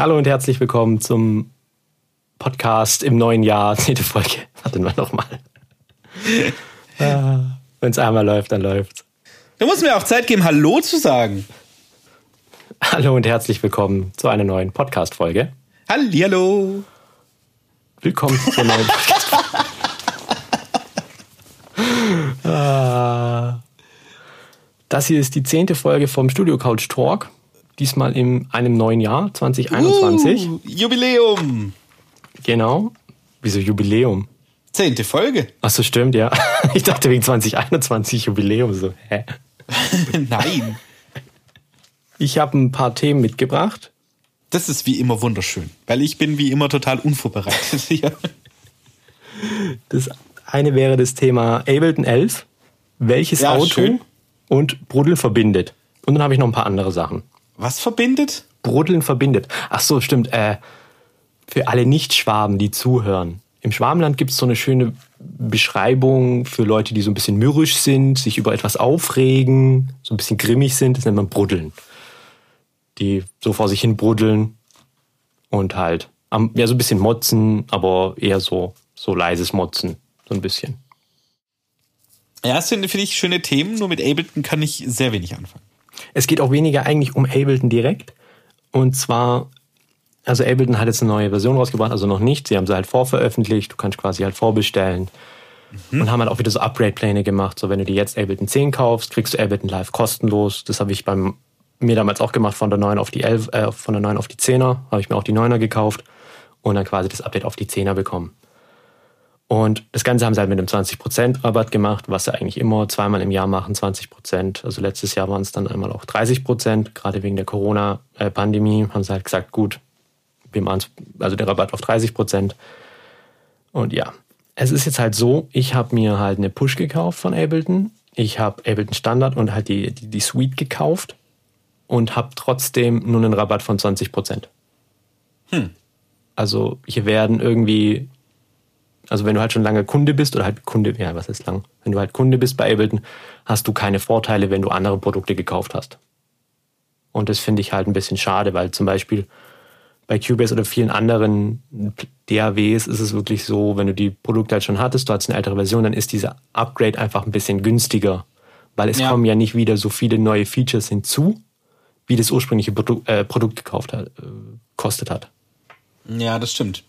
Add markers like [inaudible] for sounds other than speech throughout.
Hallo und herzlich willkommen zum Podcast im neuen Jahr, [laughs] zehnte Folge. Warten wir nochmal. ah, Wenn es einmal läuft, dann läuft's. Du musst mir auch Zeit geben, Hallo zu sagen. Hallo und herzlich willkommen zu einer neuen Podcast-Folge. Hallihallo. Willkommen zur neuen [laughs] Podcast-Folge. ah, das hier ist die zehnte Folge vom Studio Couch Talk. Diesmal in einem neuen Jahr, 2021. Uh, Jubiläum. Genau. Wieso Jubiläum? Zehnte Folge. Ach so, stimmt, ja. [laughs] Ich dachte wegen 2021 Jubiläum. So, hä? [laughs] Nein. Ich habe ein paar Themen mitgebracht. Das ist wie immer wunderschön, weil ich bin wie immer total unvorbereitet [laughs] hier. Das eine wäre das Thema Ableton 11. Welches Ja, Auto schön. und Bruddeln verbindet. Und dann habe ich noch ein paar andere Sachen. Was verbindet? Bruddeln verbindet. Ach so, stimmt. Äh, für alle Nicht-Schwaben, die zuhören. Im Schwabenland gibt es so eine schöne Beschreibung für Leute, die so ein bisschen mürrisch sind, sich über etwas aufregen, so ein bisschen grimmig sind. Das nennt man Bruddeln. Die so vor sich hin bruddeln und halt am, ja, so ein bisschen motzen, aber eher so, so leises Motzen. So ein bisschen. Ja, das sind, finde ich, schöne Themen, nur mit Ableton kann ich sehr wenig anfangen. Es geht auch weniger eigentlich um Ableton direkt. Und zwar, also Ableton hat jetzt eine neue Version rausgebracht, also noch nicht. Sie haben sie halt vorveröffentlicht. Du kannst quasi halt vorbestellen. Und haben halt auch wieder so Upgrade-Pläne gemacht. So, wenn du dir jetzt Ableton 10 kaufst, kriegst du Ableton Live kostenlos. Das habe ich beim mir damals auch gemacht von der 9 auf die 11, äh, von der 9 auf die 10er. Habe ich mir auch die 9er gekauft und dann quasi das Update auf die 10er bekommen. Und das Ganze haben sie halt mit einem 20% Rabatt gemacht, was sie eigentlich immer zweimal im Jahr machen, 20%. Also letztes Jahr waren es dann einmal auch 30%. Gerade wegen der Corona-Pandemie haben sie halt gesagt, gut, wir machen also der Rabatt auf 30%. Und ja, es ist jetzt halt so, ich habe mir halt eine Push gekauft von Ableton. Ich habe Ableton Standard und halt die, die, die Suite gekauft und habe trotzdem nur einen Rabatt von 20%. Hm. Also hier werden irgendwie also wenn du halt schon lange Kunde bist oder halt Kunde, ja, was ist lang? Wenn du halt Kunde bist bei Ableton, hast du keine Vorteile, wenn du andere Produkte gekauft hast. Und das finde ich halt ein bisschen schade, weil zum Beispiel bei Cubase oder vielen anderen DAWs ist es wirklich so, wenn du die Produkte halt schon hattest, du hast eine ältere Version, dann ist dieser Upgrade einfach ein bisschen günstiger, weil es Ja. kommen ja nicht wieder so viele neue Features hinzu, wie das ursprüngliche Produ äh, Produkt gekauft hat, äh, kostet hat. Ja, das stimmt.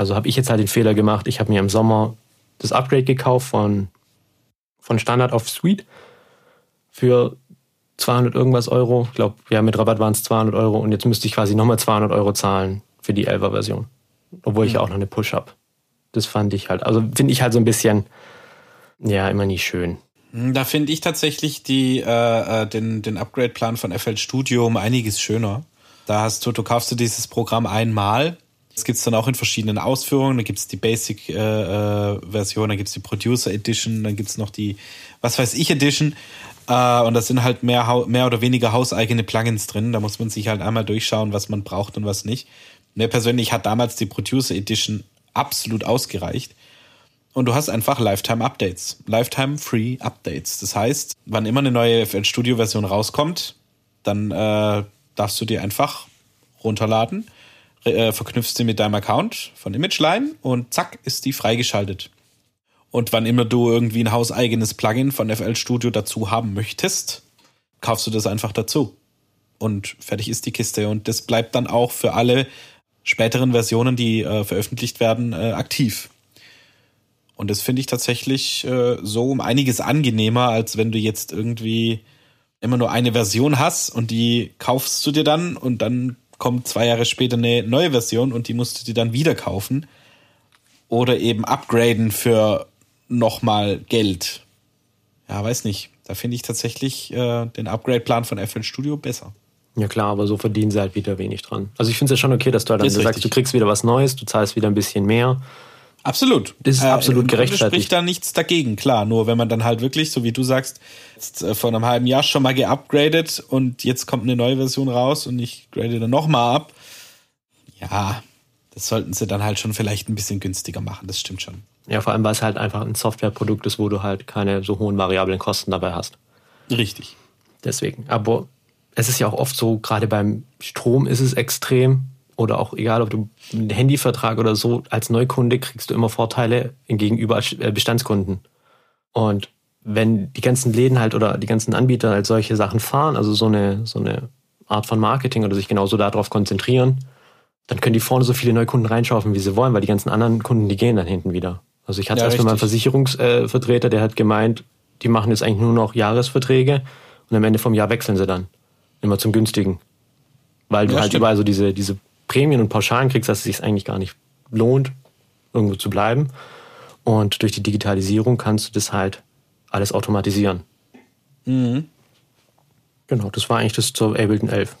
Also habe ich jetzt halt den Fehler gemacht. Ich habe mir im Sommer das Upgrade gekauft von, von Standard auf Suite für 200 irgendwas Euro. Ich glaube, ja, mit Rabatt waren es 200 Euro und jetzt müsste ich quasi nochmal 200 Euro zahlen für die 11er Version. Obwohl ich ja auch noch eine Push habe. Das fand ich halt, also finde ich halt so ein bisschen, ja, immer nie schön. Hm, Da finde ich tatsächlich die, äh, äh, den, den Upgrade-Plan von FL Studio um einiges schöner. Da hast du, du kaufst du dieses Programm einmal. Das gibt's dann auch in verschiedenen Ausführungen. Da gibt's die Basic-Version, dann gibt's die Producer Edition, dann gibt's noch die, was weiß ich, Edition. Äh, und da sind halt mehr, mehr oder weniger hauseigene Plugins drin. Da muss man sich halt einmal durchschauen, was man braucht und was nicht. Mir persönlich hat damals die Producer Edition absolut ausgereicht. Und du hast einfach Lifetime-Updates. Lifetime-Free-Updates. Das heißt, wann immer eine neue FL Studio-Version rauskommt, dann äh, darfst du die einfach runterladen, äh, verknüpfst sie mit deinem Account von ImageLine und zack, ist die freigeschaltet. Und wann immer du irgendwie ein hauseigenes Plugin von FL Studio dazu haben möchtest, kaufst du das einfach dazu. Und fertig ist die Kiste. Und das bleibt dann auch für alle späteren Versionen, die äh, veröffentlicht werden, äh, aktiv. Und das finde ich tatsächlich äh, so um einiges angenehmer, als wenn du jetzt irgendwie immer nur eine Version hast und die kaufst du dir dann und dann kommt zwei Jahre später eine neue Version und die musst du dir dann wieder kaufen. Oder eben upgraden für nochmal Geld. Ja, weiß nicht. Da finde ich tatsächlich äh, den Upgrade-Plan von FL Studio besser. Ja klar, aber so verdienen sie halt wieder wenig dran. Also ich finde es ja schon okay, dass du halt dann sagst, du kriegst wieder was Neues, du zahlst wieder ein bisschen mehr. Absolut. Das ist absolut im Grunde gerechtfertigt. spricht da nichts dagegen, klar. Nur wenn man dann halt wirklich, so wie du sagst, jetzt, äh, vor einem halben Jahr schon mal geupgradet und jetzt kommt eine neue Version raus und ich grade dann nochmal ab. Ja, das sollten sie dann halt schon vielleicht ein bisschen günstiger machen, das stimmt schon. Ja, vor allem, weil es halt einfach ein Softwareprodukt ist, wo du halt keine so hohen variablen Kosten dabei hast. Richtig. Deswegen. Aber es ist ja auch oft so, gerade beim Strom ist es extrem oder auch egal, ob du einen Handyvertrag oder so, als Neukunde kriegst du immer Vorteile gegenüber äh, Bestandskunden. Und wenn die ganzen Läden halt oder die ganzen Anbieter halt solche Sachen fahren, also so eine, so eine Art von Marketing oder sich genauso darauf konzentrieren, dann können die vorne so viele Neukunden reinschaufeln, wie sie wollen, weil die ganzen anderen Kunden, die gehen dann hinten wieder. Also ich hatte ja, erst mal einen Versicherungsvertreter, der hat gemeint, die machen jetzt eigentlich nur noch Jahresverträge und am Ende vom Jahr wechseln sie dann. Immer zum günstigen. Weil du ja, halt stimmt. überall so diese, diese Prämien und Pauschalen kriegst, dass es sich eigentlich gar nicht lohnt, irgendwo zu bleiben. Und durch die Digitalisierung kannst du das halt alles automatisieren. Mhm. Genau, das war eigentlich das zur Ableton 11.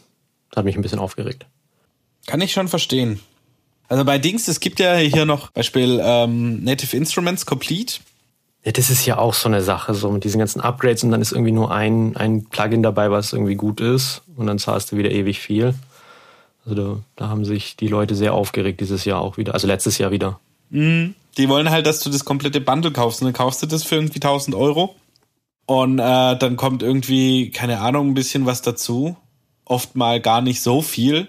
Das hat mich ein bisschen aufgeregt. Kann ich schon verstehen. Also bei Dings, es gibt ja hier noch Beispiel ähm, Native Instruments Complete. Ja, das ist ja auch so eine Sache, so mit diesen ganzen Upgrades und dann ist irgendwie nur ein, ein Plugin dabei, was irgendwie gut ist und dann zahlst du wieder ewig viel. Also da, da haben sich die Leute sehr aufgeregt dieses Jahr auch wieder, also letztes Jahr wieder. Mhm. Die wollen halt, dass du das komplette Bundle kaufst und dann kaufst du das für irgendwie 1000 Euro und äh, dann kommt irgendwie, keine Ahnung, ein bisschen was dazu. Oft mal gar nicht so viel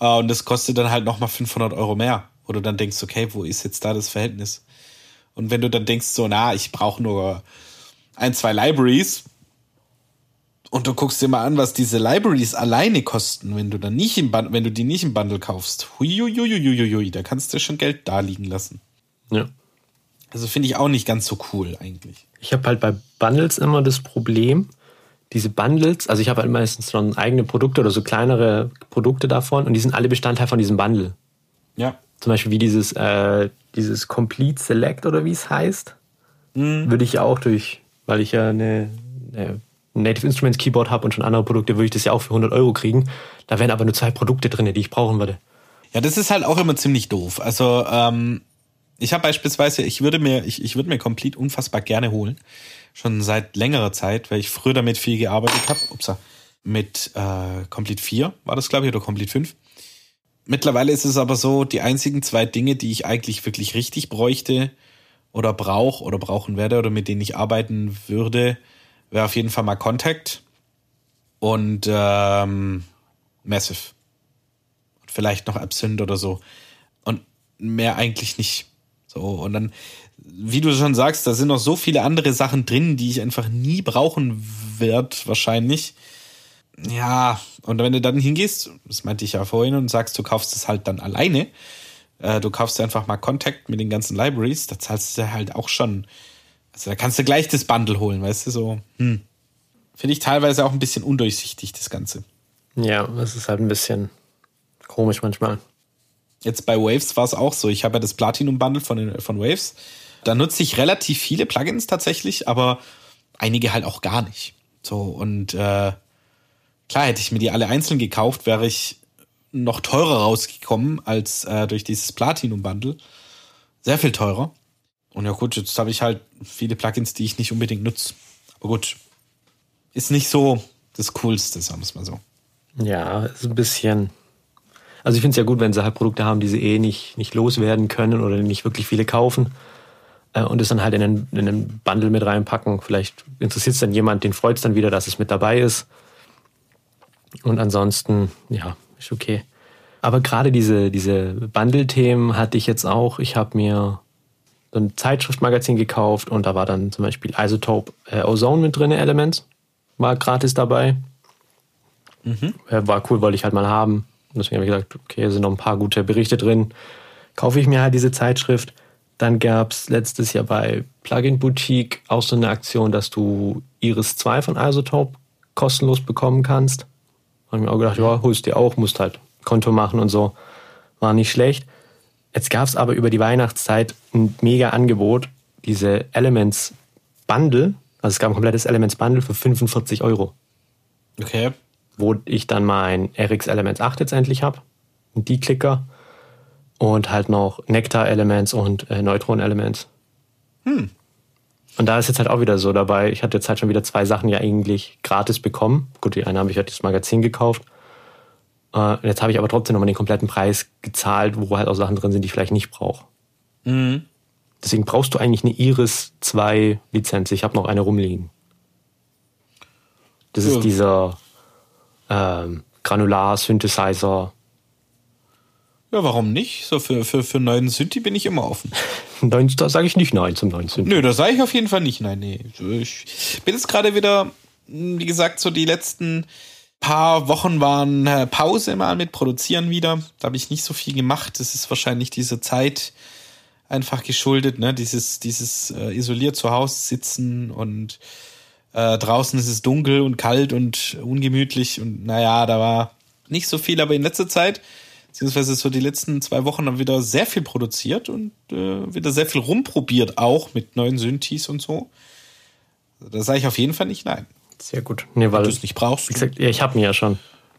äh, und das kostet dann halt nochmal 500 Euro mehr. Oder dann denkst, okay, wo ist jetzt da das Verhältnis? Und wenn du dann denkst, so, na, ich brauche nur ein, zwei Libraries und du guckst dir mal an, was diese Libraries alleine kosten, wenn du dann nicht im Bundle, wenn du die nicht im Bundle kaufst, huiuiuiuiui, da kannst du schon Geld da liegen lassen. Ja. Also finde ich auch nicht ganz so cool eigentlich. Ich habe halt bei Bundles immer das Problem, diese Bundles, also ich habe halt meistens schon eigene Produkte oder so kleinere Produkte davon und die sind alle Bestandteil von diesem Bundle. Ja. Zum Beispiel wie dieses, äh, dieses Complete Select oder wie es heißt, mhm. würde ich ja auch durch, weil ich ja eine, eine Native Instruments Keyboard habe und schon andere Produkte, würde ich das ja auch für 100 Euro kriegen. Da wären aber nur zwei Produkte drin, die ich brauchen würde. Ja, das ist halt auch immer ziemlich doof. Also ähm, ich habe beispielsweise, ich würde mir, ich, ich würde mir Complete unfassbar gerne holen. Schon seit längerer Zeit, weil ich früher damit viel gearbeitet habe. Upsa. Mit äh, Complete 4 war das, glaube ich, oder Complete 5. Mittlerweile ist es aber so, die einzigen zwei Dinge, die ich eigentlich wirklich richtig bräuchte oder brauche oder brauchen werde oder mit denen ich arbeiten würde, wäre auf jeden Fall mal Contact und ähm, Massive. Und vielleicht noch Absinthe oder so. Und mehr eigentlich nicht. So, und dann, wie du schon sagst, da sind noch so viele andere Sachen drin, die ich einfach nie brauchen werde, wahrscheinlich. Ja, und wenn du dann hingehst, das meinte ich ja vorhin, und sagst, du kaufst es halt dann alleine, äh, du kaufst einfach mal Contact mit den ganzen Libraries, da zahlst du halt auch schon. Also da kannst du gleich das Bundle holen, weißt du, so. Hm. Finde ich teilweise auch ein bisschen undurchsichtig, das Ganze. Ja, das ist halt ein bisschen komisch manchmal. Jetzt bei Waves war es auch so. Ich habe ja das Platinum-Bundle von, von Waves. Da nutze ich relativ viele Plugins tatsächlich, aber einige halt auch gar nicht. So, und äh, klar, hätte ich mir die alle einzeln gekauft, wäre ich noch teurer rausgekommen als äh, durch dieses Platinum-Bundle. Sehr viel teurer. Und ja gut, jetzt habe ich halt viele Plugins, die ich nicht unbedingt nutze. Aber gut, ist nicht so das Coolste, sagen wir es mal so. Ja, ist ein bisschen also ich finde es ja gut, wenn sie halt Produkte haben, die sie eh nicht, nicht loswerden können oder nicht wirklich viele kaufen äh, und es dann halt in einen, in einen Bundle mit reinpacken. Vielleicht interessiert es dann jemand, den freut es dann wieder, dass es mit dabei ist. Und ansonsten, ja, ist okay. Aber gerade diese, diese Bundle-Themen hatte ich jetzt auch. Ich habe mir so ein Zeitschriftmagazin gekauft und da war dann zum Beispiel Isotope äh, Ozone mit drin, Elements. War gratis dabei. Mhm. War cool, wollte ich halt mal haben. Deswegen habe ich gesagt, okay, sind noch ein paar gute Berichte drin. Kaufe ich mir halt diese Zeitschrift. Dann gab es letztes Jahr bei Plugin Boutique auch so eine Aktion, dass du Iris 2 von Isotope kostenlos bekommen kannst. Habe ich mir auch gedacht, ja, holst dir auch, musst halt Konto machen und so. War nicht schlecht. Jetzt gab es aber über die Weihnachtszeit ein mega Angebot, diese Elements Bundle. Also es gab ein komplettes Elements Bundle für 45 Euro. Okay wo ich dann mein RX Elements 8 jetzt endlich habe, die Klicker und halt noch Nectar Elements und äh, Neutron Elements. Hm. Und da ist jetzt halt auch wieder so dabei, ich hatte jetzt halt schon wieder zwei Sachen ja eigentlich gratis bekommen. Gut, die eine habe ich halt das Magazin gekauft. Äh, jetzt habe ich aber trotzdem nochmal den kompletten Preis gezahlt, wo halt auch Sachen drin sind, die ich vielleicht nicht brauche. Mhm. Deswegen brauchst du eigentlich eine Iris 2 Lizenz. Ich habe noch eine rumliegen. Das ist dieser ähm, Granular, Synthesizer. Ja, warum nicht? So für, für, für neuen Synthi bin ich immer offen. [laughs] Nein, da sage ich nicht nein zum neuen Synthi. Nö, da sage ich auf jeden Fall nicht nein. Nee. Ich bin jetzt gerade wieder, wie gesagt, so die letzten paar Wochen waren äh, Pause mal mit Produzieren wieder. Da habe ich nicht so viel gemacht. Das ist wahrscheinlich diese Zeit einfach geschuldet, ne? Dieses, dieses äh, isoliert zu Hause sitzen und äh, draußen ist es dunkel und kalt und ungemütlich und naja, da war nicht so viel, aber in letzter Zeit, beziehungsweise so die letzten zwei Wochen haben wieder sehr viel produziert und äh, wieder sehr viel rumprobiert, auch mit neuen Synthes und so. Da sage ich auf jeden Fall nicht nein. Sehr gut. Nee, weil du es nicht brauchst. Wie gesagt, ja, ich habe mir ja schon.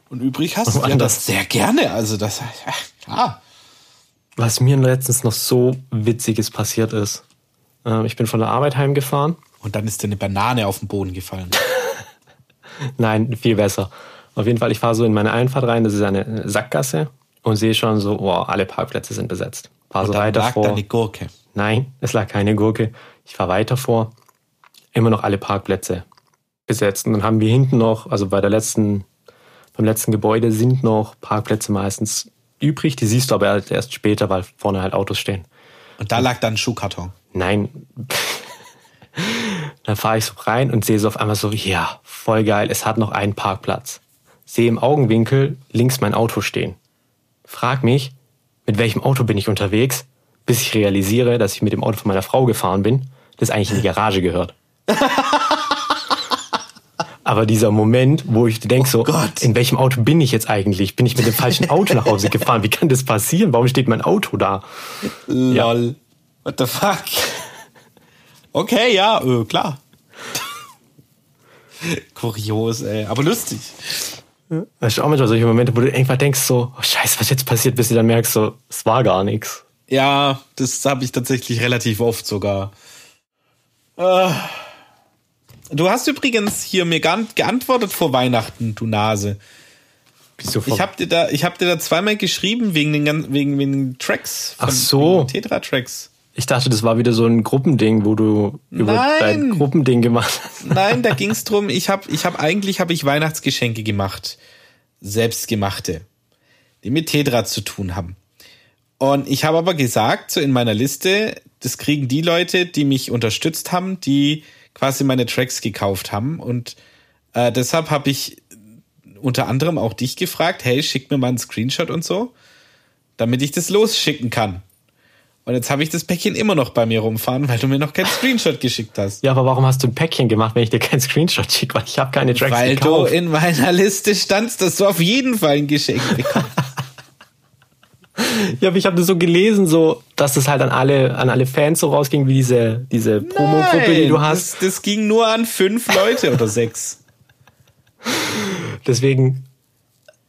Und übrig hast du ja das sehr gerne. Also das, ja. Was mir letztens noch so Witziges passiert ist. Äh, ich bin von der Arbeit heimgefahren. Und dann ist dir eine Banane auf den Boden gefallen. [laughs] Nein, viel besser. Auf jeden Fall, ich fahre so in meine Einfahrt rein, das ist eine Sackgasse und sehe schon so, oh, alle Parkplätze sind besetzt. Fahr und so weiter lag vor. Da eine Gurke. Nein, es lag keine Gurke. Ich fahre weiter vor. Immer noch alle Parkplätze besetzt. Und dann haben wir hinten noch, also bei der letzten, beim letzten Gebäude sind noch Parkplätze meistens übrig. Die siehst du aber erst später, weil vorne halt Autos stehen. Und da lag dann ein Schuhkarton? Nein. [laughs] dann fahre ich so rein und sehe so auf einmal so, ja, voll geil, es hat noch einen Parkplatz. Sehe im Augenwinkel links mein Auto stehen. Frag mich, mit welchem Auto bin ich unterwegs, bis ich realisiere, dass ich mit dem Auto von meiner Frau gefahren bin, das eigentlich in die Garage gehört. [laughs] Aber dieser Moment, wo ich denke so, oh in welchem Auto bin ich jetzt eigentlich? Bin ich mit dem falschen Auto nach Hause gefahren? Wie kann das passieren? Warum steht mein Auto da? Lol. Ja. What the fuck? Okay, ja, äh, klar. Kurios, ey. Aber lustig. Das ist auch manchmal solche Momente, wo du irgendwann denkst so, oh scheiße, was jetzt passiert, bis du dann merkst so, es war gar nichts. Ja, das habe ich tatsächlich relativ oft sogar. Äh. Du hast übrigens hier mir geantwortet vor Weihnachten, du Nase. Wieso ich habe dir da, ich habe dir da zweimal geschrieben wegen den wegen, wegen den Tracks. Von, Ach so. Tetra Tracks. Ich dachte, das war wieder so ein Gruppending, wo du über Nein. dein Gruppending gemacht hast. Nein, da [laughs] ging es drum. Ich habe, ich habe eigentlich habe ich Weihnachtsgeschenke gemacht, selbstgemachte, die mit Tetra zu tun haben. Und ich habe aber gesagt, so in meiner Liste, das kriegen die Leute, die mich unterstützt haben, die quasi meine Tracks gekauft haben. Und äh, deshalb habe ich unter anderem auch dich gefragt, hey, schick mir mal einen Screenshot und so, damit ich das losschicken kann. Und jetzt habe ich das Päckchen immer noch bei mir rumfahren, weil du mir noch keinen Screenshot geschickt hast. Ja, aber warum hast du ein Päckchen gemacht, wenn ich dir keinen Screenshot schicke? Weil ich habe keine Tracks weil gekauft. Weil du in meiner Liste standst, dass du auf jeden Fall ein Geschenk bekommst. [laughs] [laughs] Ja, aber ich habe das so gelesen, so, dass das halt an alle, an alle Fans so rausging, wie diese, diese Promo-Gruppe, die du hast. Das, das ging nur an fünf Leute oder sechs. [laughs] Deswegen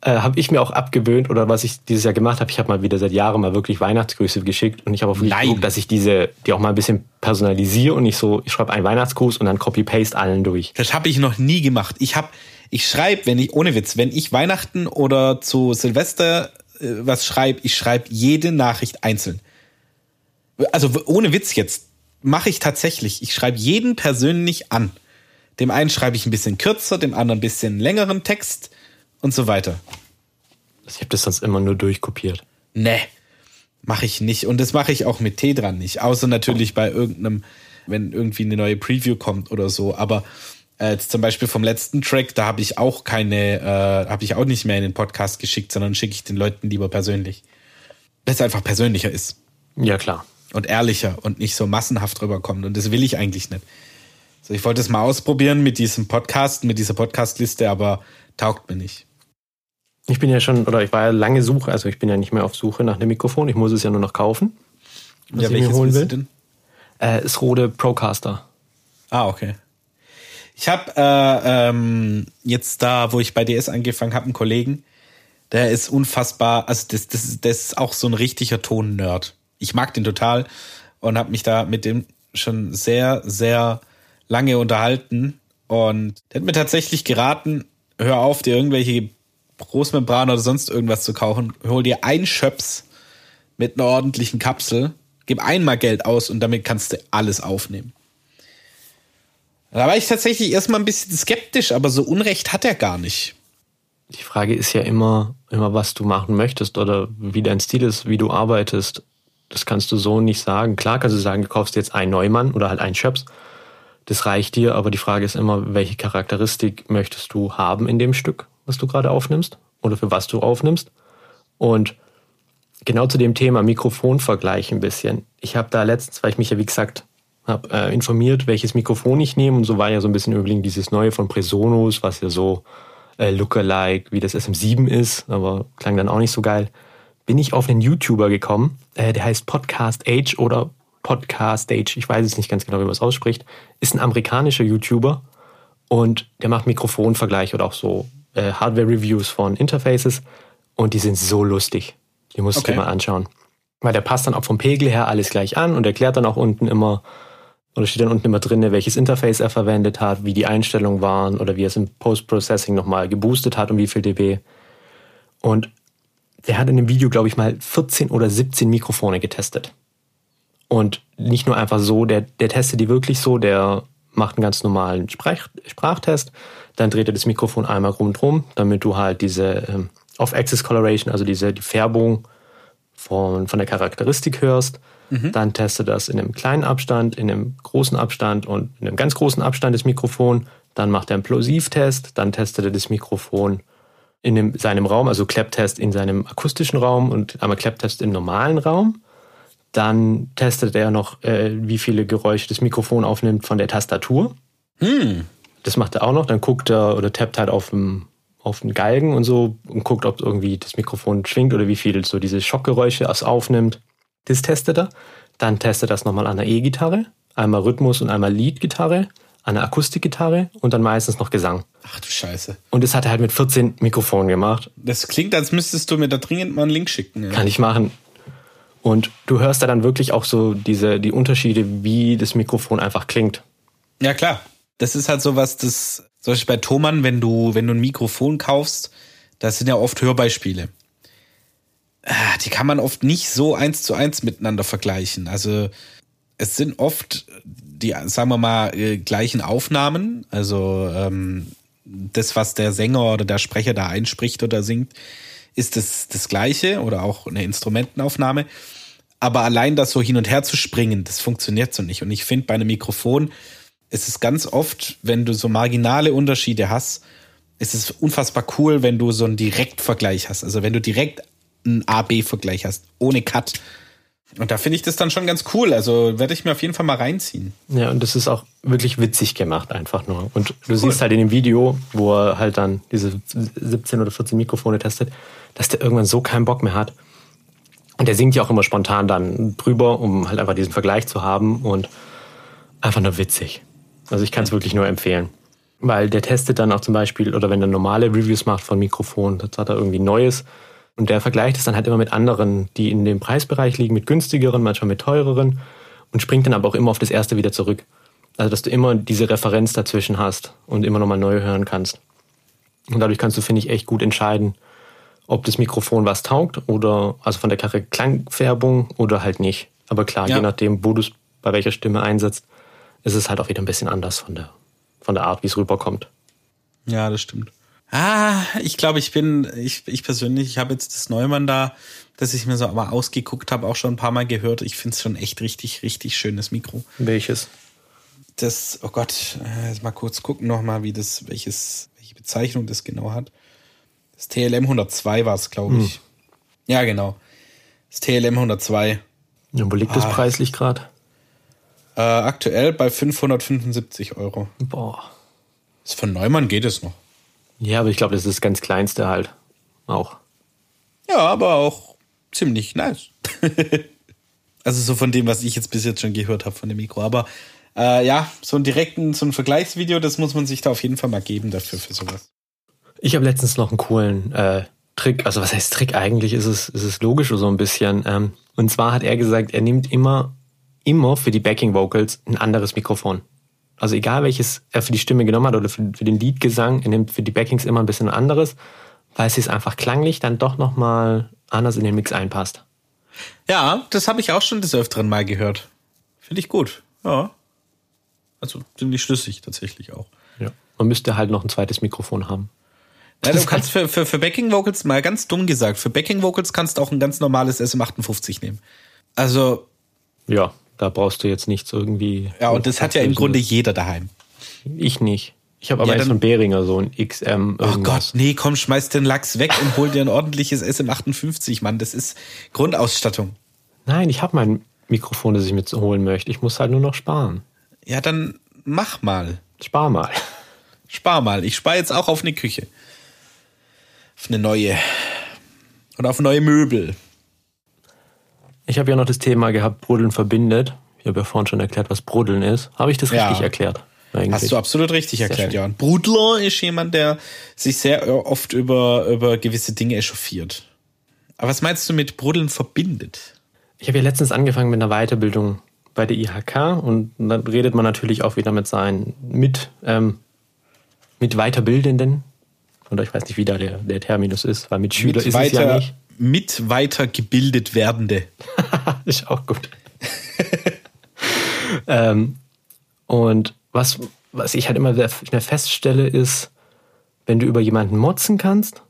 äh, habe ich mir auch abgewöhnt, oder was ich dieses Jahr gemacht habe, ich habe mal wieder seit Jahren mal wirklich Weihnachtsgrüße geschickt und ich habe auch wirklich geguckt, dass ich diese, die auch mal ein bisschen personalisiere und nicht so, ich schreibe einen Weihnachtsgruß und dann copy-paste allen durch. Das habe ich noch nie gemacht. Ich habe, ich schreibe, wenn ich, ohne Witz, wenn ich Weihnachten oder zu Silvester was schreibe, ich schreibe jede Nachricht einzeln. Also ohne Witz jetzt, mache ich tatsächlich. Ich schreibe jeden persönlich an. Dem einen schreibe ich ein bisschen kürzer, dem anderen ein bisschen längeren Text und so weiter. Ich habe das sonst immer nur durchkopiert. Nee, mache ich nicht. Und das mache ich auch mit T dran nicht. Außer natürlich bei irgendeinem, wenn irgendwie eine neue Preview kommt oder so. Aber äh, zum Beispiel vom letzten Track, da habe ich auch keine, äh, habe ich auch nicht mehr in den Podcast geschickt, sondern schicke ich den Leuten lieber persönlich. Weil es einfach persönlicher ist. Ja, klar. Und ehrlicher und nicht so massenhaft rüberkommt. Und das will ich eigentlich nicht. So, ich wollte es mal ausprobieren mit diesem Podcast, mit dieser Podcastliste, aber taugt mir nicht. Ich bin ja schon, oder ich war ja lange Suche, also ich bin ja nicht mehr auf Suche nach einem Mikrofon, ich muss es ja nur noch kaufen. Was ja, ich welches mir holen will. Denn? Äh, ist Rode Procaster. Ah, okay. Ich habe äh, ähm, jetzt da, wo ich bei DS angefangen habe, einen Kollegen, der ist unfassbar, also das, das, das ist auch so ein richtiger Ton-Nerd. Ich mag den total und habe mich da mit dem schon sehr, sehr lange unterhalten. Und der hat mir tatsächlich geraten, hör auf, dir irgendwelche Großmembran oder sonst irgendwas zu kaufen. Hol dir ein Schöps mit einer ordentlichen Kapsel, gib einmal Geld aus und damit kannst du alles aufnehmen. Da war ich tatsächlich erstmal ein bisschen skeptisch, aber so Unrecht hat er gar nicht. die Frage ist ja immer, immer, was du machen möchtest oder wie dein Stil ist, wie du arbeitest. Das kannst du so nicht sagen. Klar kannst du sagen, du kaufst jetzt einen Neumann oder halt einen Schöps. Das reicht dir, aber die Frage ist immer, welche Charakteristik möchtest du haben in dem Stück, was du gerade aufnimmst oder für was du aufnimmst. Und genau zu dem Thema Mikrofonvergleich ein bisschen. Ich habe da letztens, weil ich mich ja wie gesagt habe äh, informiert, welches Mikrofon ich nehme und so war ja so ein bisschen übrigens dieses neue von Presonus, was ja so äh, Lookalike wie das SM7 ist, aber klang dann auch nicht so geil. Bin ich auf einen YouTuber gekommen, äh, der heißt Podcast Age oder Podcast Age, ich weiß es nicht ganz genau, wie man es ausspricht, ist ein amerikanischer YouTuber und der macht Mikrofonvergleich oder auch so äh, Hardware-Reviews von Interfaces und die sind so lustig. Die musst okay. du dir mal anschauen. Weil der passt dann auch vom Pegel her alles gleich an und erklärt dann auch unten immer, oder steht dann unten immer drin, welches Interface er verwendet hat, wie die Einstellungen waren oder wie er es im Post-Processing nochmal geboostet hat und wie viel dB. Und der hat in dem Video, glaube ich, mal 14 oder 17 Mikrofone getestet. Und nicht nur einfach so, der, der testet die wirklich so, der macht einen ganz normalen Sprach, Sprachtest, dann dreht er das Mikrofon einmal rundherum, damit du halt diese ähm, Off-Axis Coloration, also diese die Färbung von, von der Charakteristik hörst. Mhm. Dann teste das in einem kleinen Abstand, in einem großen Abstand und in einem ganz großen Abstand das Mikrofon. Dann macht er einen Plosivtest, dann testet er das Mikrofon in dem, seinem Raum, also Klapptest in seinem akustischen Raum und einmal Klapptest im normalen Raum. Dann testet er noch, äh, wie viele Geräusche das Mikrofon aufnimmt von der Tastatur. Hm. Das macht er auch noch. Dann guckt er oder tappt halt auf dem auf den Galgen und so und guckt, ob irgendwie das Mikrofon schwingt oder wie viel so diese Schockgeräusche es aufnimmt. Das testet er. Dann testet er das nochmal an der E-Gitarre, einmal Rhythmus und einmal Lead-Gitarre, an der Akustikgitarre und dann meistens noch Gesang. Ach du Scheiße. Und das hat er halt mit 14 Mikrofonen gemacht. Das klingt, als müsstest du mir da dringend mal einen Link schicken. Ja. Kann ich machen. Und du hörst da dann wirklich auch so diese, die Unterschiede, wie das Mikrofon einfach klingt. Ja, klar. Das ist halt so was, das zum Beispiel bei Thomann, wenn du, wenn du ein Mikrofon kaufst, das sind ja oft Hörbeispiele. Ah, die kann man oft nicht so eins zu eins miteinander vergleichen. Also es sind oft die, sagen wir mal, äh, gleichen Aufnahmen. Also ähm, das, was der Sänger oder der Sprecher da einspricht oder singt, ist das, das Gleiche oder auch eine Instrumentenaufnahme. Aber allein das so hin und her zu springen, das funktioniert so nicht. Und ich finde bei einem Mikrofon, es ist ganz oft, wenn du so marginale Unterschiede hast, ist es unfassbar cool, wenn du so einen Direktvergleich hast. Also wenn du direkt einen A-B-Vergleich hast, ohne Cut. Und da finde ich das dann schon ganz cool. Also werde ich mir auf jeden Fall mal reinziehen. Ja, und das ist auch wirklich witzig gemacht, einfach nur. Und du cool. siehst halt in dem Video, wo er halt dann diese 17 oder 14 Mikrofone testet, dass der irgendwann so keinen Bock mehr hat. Und der singt ja auch immer spontan dann drüber, um halt einfach diesen Vergleich zu haben und einfach nur witzig. Also ich kann es wirklich nur empfehlen. Weil der testet dann auch zum Beispiel, oder wenn er normale Reviews macht von Mikrofonen, das hat er irgendwie Neues. Und der vergleicht es dann halt immer mit anderen, die in dem Preisbereich liegen, mit günstigeren, manchmal mit teureren und springt dann aber auch immer auf das erste wieder zurück. Also dass du immer diese Referenz dazwischen hast und immer nochmal neu hören kannst. Und dadurch kannst du, finde ich, echt gut entscheiden, ob das Mikrofon was taugt oder also von der Klangfärbung oder halt nicht. Aber klar, ja. je nachdem, wo du es bei welcher Stimme einsetzt, ist es halt auch wieder ein bisschen anders von der, von der Art, wie es rüberkommt. Ja, das stimmt. Ah, ich glaube, ich bin, ich, ich persönlich, ich habe jetzt das Neumann da, das ich mir so mal ausgeguckt habe, auch schon ein paar Mal gehört. Ich finde es schon echt richtig, richtig schönes Mikro. Welches? Das, oh Gott, äh, jetzt mal kurz gucken nochmal, wie das, welches, welche Bezeichnung das genau hat. Das TLM 102 war es, glaube ich. Hm. Ja, genau. Das TLM 102. Ja, wo liegt ah. das preislich gerade? Äh, aktuell bei 575 Euro. Boah. Das von Neumann geht es noch. Ja, aber ich glaube, das ist das ganz kleinste halt. Auch. Ja, aber auch ziemlich nice. [laughs] also so von dem, was ich jetzt bis jetzt schon gehört habe von dem Mikro. Aber äh, ja, so ein direkten, so ein Vergleichsvideo, das muss man sich da auf jeden Fall mal geben dafür für sowas. Ich habe letztens noch einen coolen äh, Trick, also was heißt Trick? Eigentlich ist es, ist es logisch so ein bisschen. Ähm, und zwar hat er gesagt, er nimmt immer immer für die Backing Vocals ein anderes Mikrofon. Also egal welches er für die Stimme genommen hat oder für, für den Leadgesang, er nimmt für die Backings immer ein bisschen anderes, weil es einfach klanglich dann doch nochmal anders in den Mix einpasst. Ja, das habe ich auch schon des Öfteren mal gehört. Finde ich gut. Ja. Also ziemlich schlüssig tatsächlich auch. Ja. Man müsste halt noch ein zweites Mikrofon haben. Ja, du kannst für, für, für Backing Vocals, mal ganz dumm gesagt, für Backing Vocals kannst du auch ein ganz normales SM58 nehmen. Also. Ja, da brauchst du jetzt nichts irgendwie. Ja, und das hat ja im Grunde jeder daheim. Ich nicht. Ich habe aber ja, jetzt von Behringer so ein XM. Irgendwas. Oh Gott, nee, komm, schmeiß den Lachs weg und hol dir ein ordentliches SM58, Mann. Das ist Grundausstattung. Nein, ich habe mein Mikrofon, das ich mir holen möchte. Ich muss halt nur noch sparen. Ja, dann mach mal. Spar mal. Spar mal. Ich spare jetzt auch auf eine Küche. Auf eine neue. Und auf neue Möbel. Ich habe ja noch das Thema gehabt, Bruddeln verbindet. Ich habe ja vorhin schon erklärt, was Bruddeln ist. Habe ich das ja. richtig erklärt? Eigentlich? Hast du absolut richtig sehr erklärt, ja. Brudler ist jemand, der sich sehr oft über, über gewisse Dinge echauffiert. Aber was meinst du mit Bruddeln verbindet? Ich habe ja letztens angefangen mit einer Weiterbildung bei der IHK und dann redet man natürlich auch wieder mit seinen mit, ähm, mit Weiterbildenden. Oder ich weiß nicht, wie da der, der Terminus ist, weil mit Schüler mit ist weiter, es ja nicht. Mit weitergebildet werdende. [laughs] ist auch gut. ähm, und was, was ich halt immer mehr feststelle, ist, wenn du über jemanden motzen kannst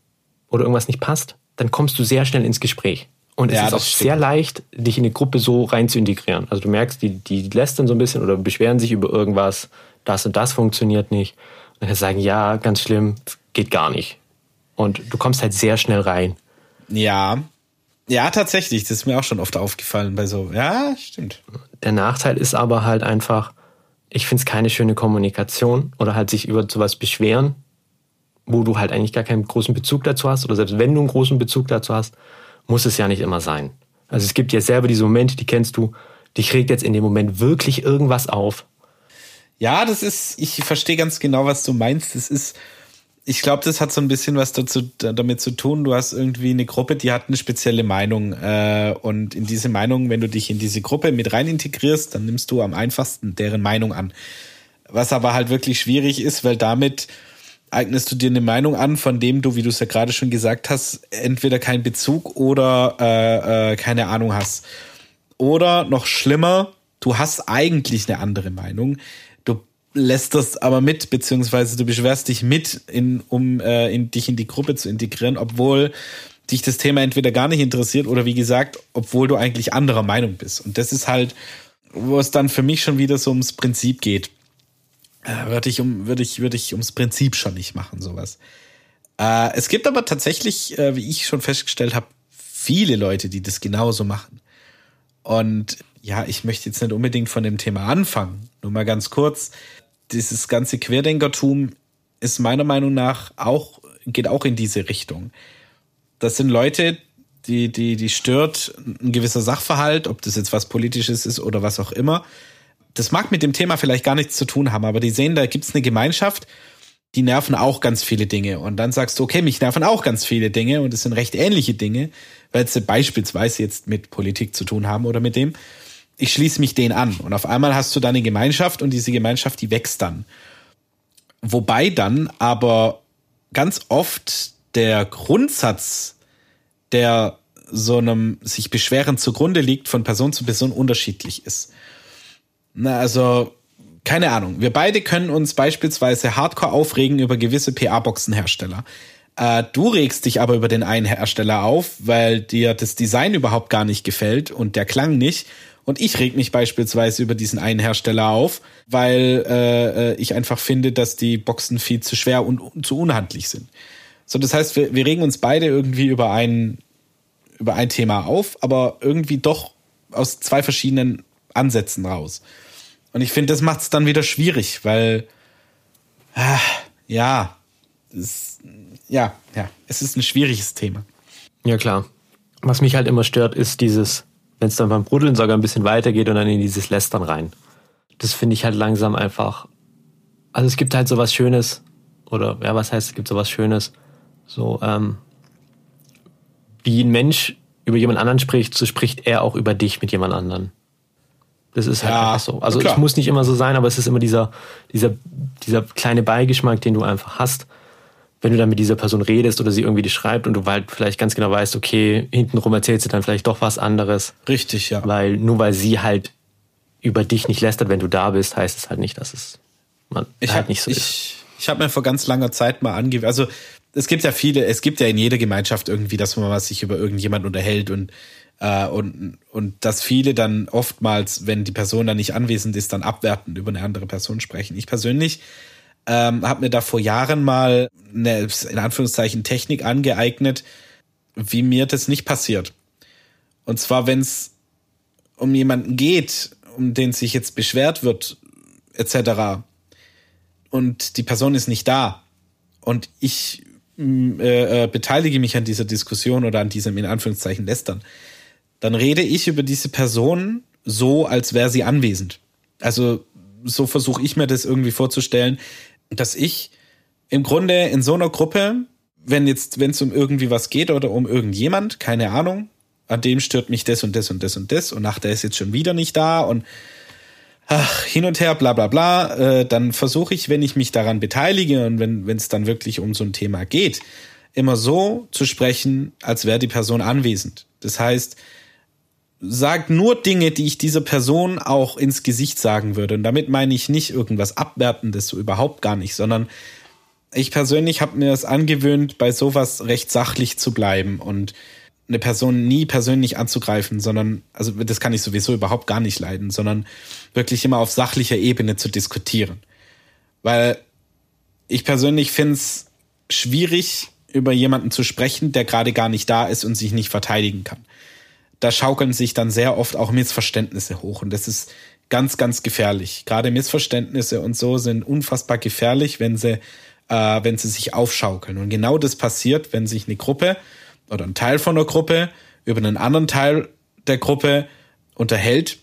oder irgendwas nicht passt, dann kommst du sehr schnell ins Gespräch. Und es ja, ist auch stimmt. sehr leicht, dich in eine Gruppe so rein zu integrieren. Also du merkst, die, die lästern so ein bisschen oder beschweren sich über irgendwas, das und das funktioniert nicht. Und dann kannst du sagen, ja, ganz schlimm, geht gar nicht. Und du kommst halt sehr schnell rein. Ja. Ja, tatsächlich. Das ist mir auch schon oft aufgefallen bei so. Ja, stimmt. Der Nachteil ist aber halt einfach, ich finde es keine schöne Kommunikation oder halt sich über sowas beschweren, wo du halt eigentlich gar keinen großen Bezug dazu hast oder selbst wenn du einen großen Bezug dazu hast, muss es ja nicht immer sein. Also es gibt ja selber diese Momente, die kennst du, dich regt jetzt in dem Moment wirklich irgendwas auf. Ja, das ist, ich verstehe ganz genau, was du meinst. Das ist, ich glaube, das hat so ein bisschen was dazu, damit zu tun. Du hast irgendwie eine Gruppe, die hat eine spezielle Meinung. Äh, und in diese Meinung, wenn du dich in diese Gruppe mit rein integrierst, dann nimmst du am einfachsten deren Meinung an. Was aber halt wirklich schwierig ist, weil damit eignest du dir eine Meinung an, von dem du, wie du es ja gerade schon gesagt hast, entweder keinen Bezug oder äh, äh, keine Ahnung hast. Oder noch schlimmer, du hast eigentlich eine andere Meinung, lässt das aber mit, beziehungsweise du beschwerst dich mit, in, um äh, in, dich in die Gruppe zu integrieren, obwohl dich das Thema entweder gar nicht interessiert oder wie gesagt, obwohl du eigentlich anderer Meinung bist. Und das ist halt, wo es dann für mich schon wieder so ums Prinzip geht. Äh, würde ich, um, würde, ich, würde ich ums Prinzip schon nicht machen, sowas. Äh, es gibt aber tatsächlich, äh, wie ich schon festgestellt habe, viele Leute, die das genauso machen. Und ja, ich möchte jetzt nicht unbedingt von dem Thema anfangen. Nur mal ganz kurz dieses ganze Querdenkertum ist meiner Meinung nach auch, geht auch in diese Richtung. Das sind Leute, die, die, die stört ein gewisser Sachverhalt, ob das jetzt was Politisches ist oder was auch immer. Das mag mit dem Thema vielleicht gar nichts zu tun haben, aber die sehen, da gibt's eine Gemeinschaft, die nerven auch ganz viele Dinge. Und dann sagst du, okay, mich nerven auch ganz viele Dinge und es sind recht ähnliche Dinge, weil sie beispielsweise jetzt mit Politik zu tun haben oder mit dem ich schließe mich denen an. Und auf einmal hast du dann eine Gemeinschaft und diese Gemeinschaft, die wächst dann. Wobei dann aber ganz oft der Grundsatz, der so einem sich beschweren zugrunde liegt, von Person zu Person unterschiedlich ist. Na, also, keine Ahnung. Wir beide können uns beispielsweise hardcore aufregen über gewisse PA-Boxenhersteller. Äh, du regst dich aber über den einen Hersteller auf, weil dir das Design überhaupt gar nicht gefällt und der Klang nicht und ich reg mich beispielsweise über diesen einen Hersteller auf, weil äh, äh, ich einfach finde, dass die Boxen viel zu schwer und, zu unhandlich sind. So, das heißt, wir, wir regen uns beide irgendwie über ein, über ein Thema auf, aber irgendwie doch aus zwei verschiedenen Ansätzen raus. Und ich finde, das macht es dann wieder schwierig, weil ah, ja, es, ja, ja, es ist ein schwieriges Thema. Ja, klar. Was mich halt immer stört, ist dieses, wenn es dann beim Bruddeln sogar ein bisschen weitergeht und dann in dieses Lästern rein. Das finde ich halt langsam einfach. Also es gibt halt sowas Schönes, oder ja, was heißt, es gibt sowas Schönes, so, ähm, wie ein Mensch über jemand anderen spricht, so spricht er auch über dich mit jemand anderen. Das ist halt ja, einfach so. Also es muss nicht immer so sein, aber es ist immer dieser, dieser, dieser kleine Beigeschmack, den du einfach hast wenn du dann mit dieser Person redest oder sie irgendwie die schreibt und du halt vielleicht ganz genau weißt, okay, hintenrum erzählt sie dann vielleicht doch was anderes. Richtig, ja. Weil nur weil sie halt über dich nicht lästert, wenn du da bist, heißt es halt nicht, dass es man ich halt hab, nicht so ich, ist. Ich habe mir vor ganz langer Zeit mal angegeben, also es gibt ja viele, es gibt ja in jeder Gemeinschaft irgendwie, dass man was sich über irgendjemand unterhält und äh, und, und dass viele dann oftmals, wenn die Person dann nicht anwesend ist, dann abwertend über eine andere Person sprechen. Ich persönlich ähm, habe mir da vor Jahren mal eine, in Anführungszeichen, Technik angeeignet, wie mir das nicht passiert. Und zwar, wenn es um jemanden geht, um den sich jetzt beschwert wird, etc. Und die Person ist nicht da. Und ich mm, äh, äh, beteilige mich an dieser Diskussion oder an diesem in Anführungszeichen Lästern, dann rede ich über diese Person so, als wäre sie anwesend. Also so versuche ich mir das irgendwie vorzustellen, dass ich im Grunde in so einer Gruppe, wenn jetzt, wenn es um irgendwie was geht oder um irgendjemand, keine Ahnung, an dem stört mich das und das und das und das und ach, der ist jetzt schon wieder nicht da und ach, hin und her, bla bla bla, äh, dann versuche ich, wenn ich mich daran beteilige und wenn es dann wirklich um so ein Thema geht, immer so zu sprechen, als wäre die Person anwesend. Das heißt, sagt nur Dinge, die ich dieser Person auch ins Gesicht sagen würde. Und damit meine ich nicht irgendwas Abwertendes, so überhaupt gar nicht, sondern ich persönlich habe mir es angewöhnt, bei sowas recht sachlich zu bleiben und eine Person nie persönlich anzugreifen, sondern, also das kann ich sowieso überhaupt gar nicht leiden, sondern wirklich immer auf sachlicher Ebene zu diskutieren. Weil ich persönlich finde es schwierig, über jemanden zu sprechen, der gerade gar nicht da ist und sich nicht verteidigen kann da schaukeln sich dann sehr oft auch Missverständnisse hoch und das ist ganz, ganz gefährlich. Gerade Missverständnisse und so sind unfassbar gefährlich, wenn sie, äh, wenn sie sich aufschaukeln. Und genau das passiert, wenn sich eine Gruppe oder ein Teil von der Gruppe über einen anderen Teil der Gruppe unterhält,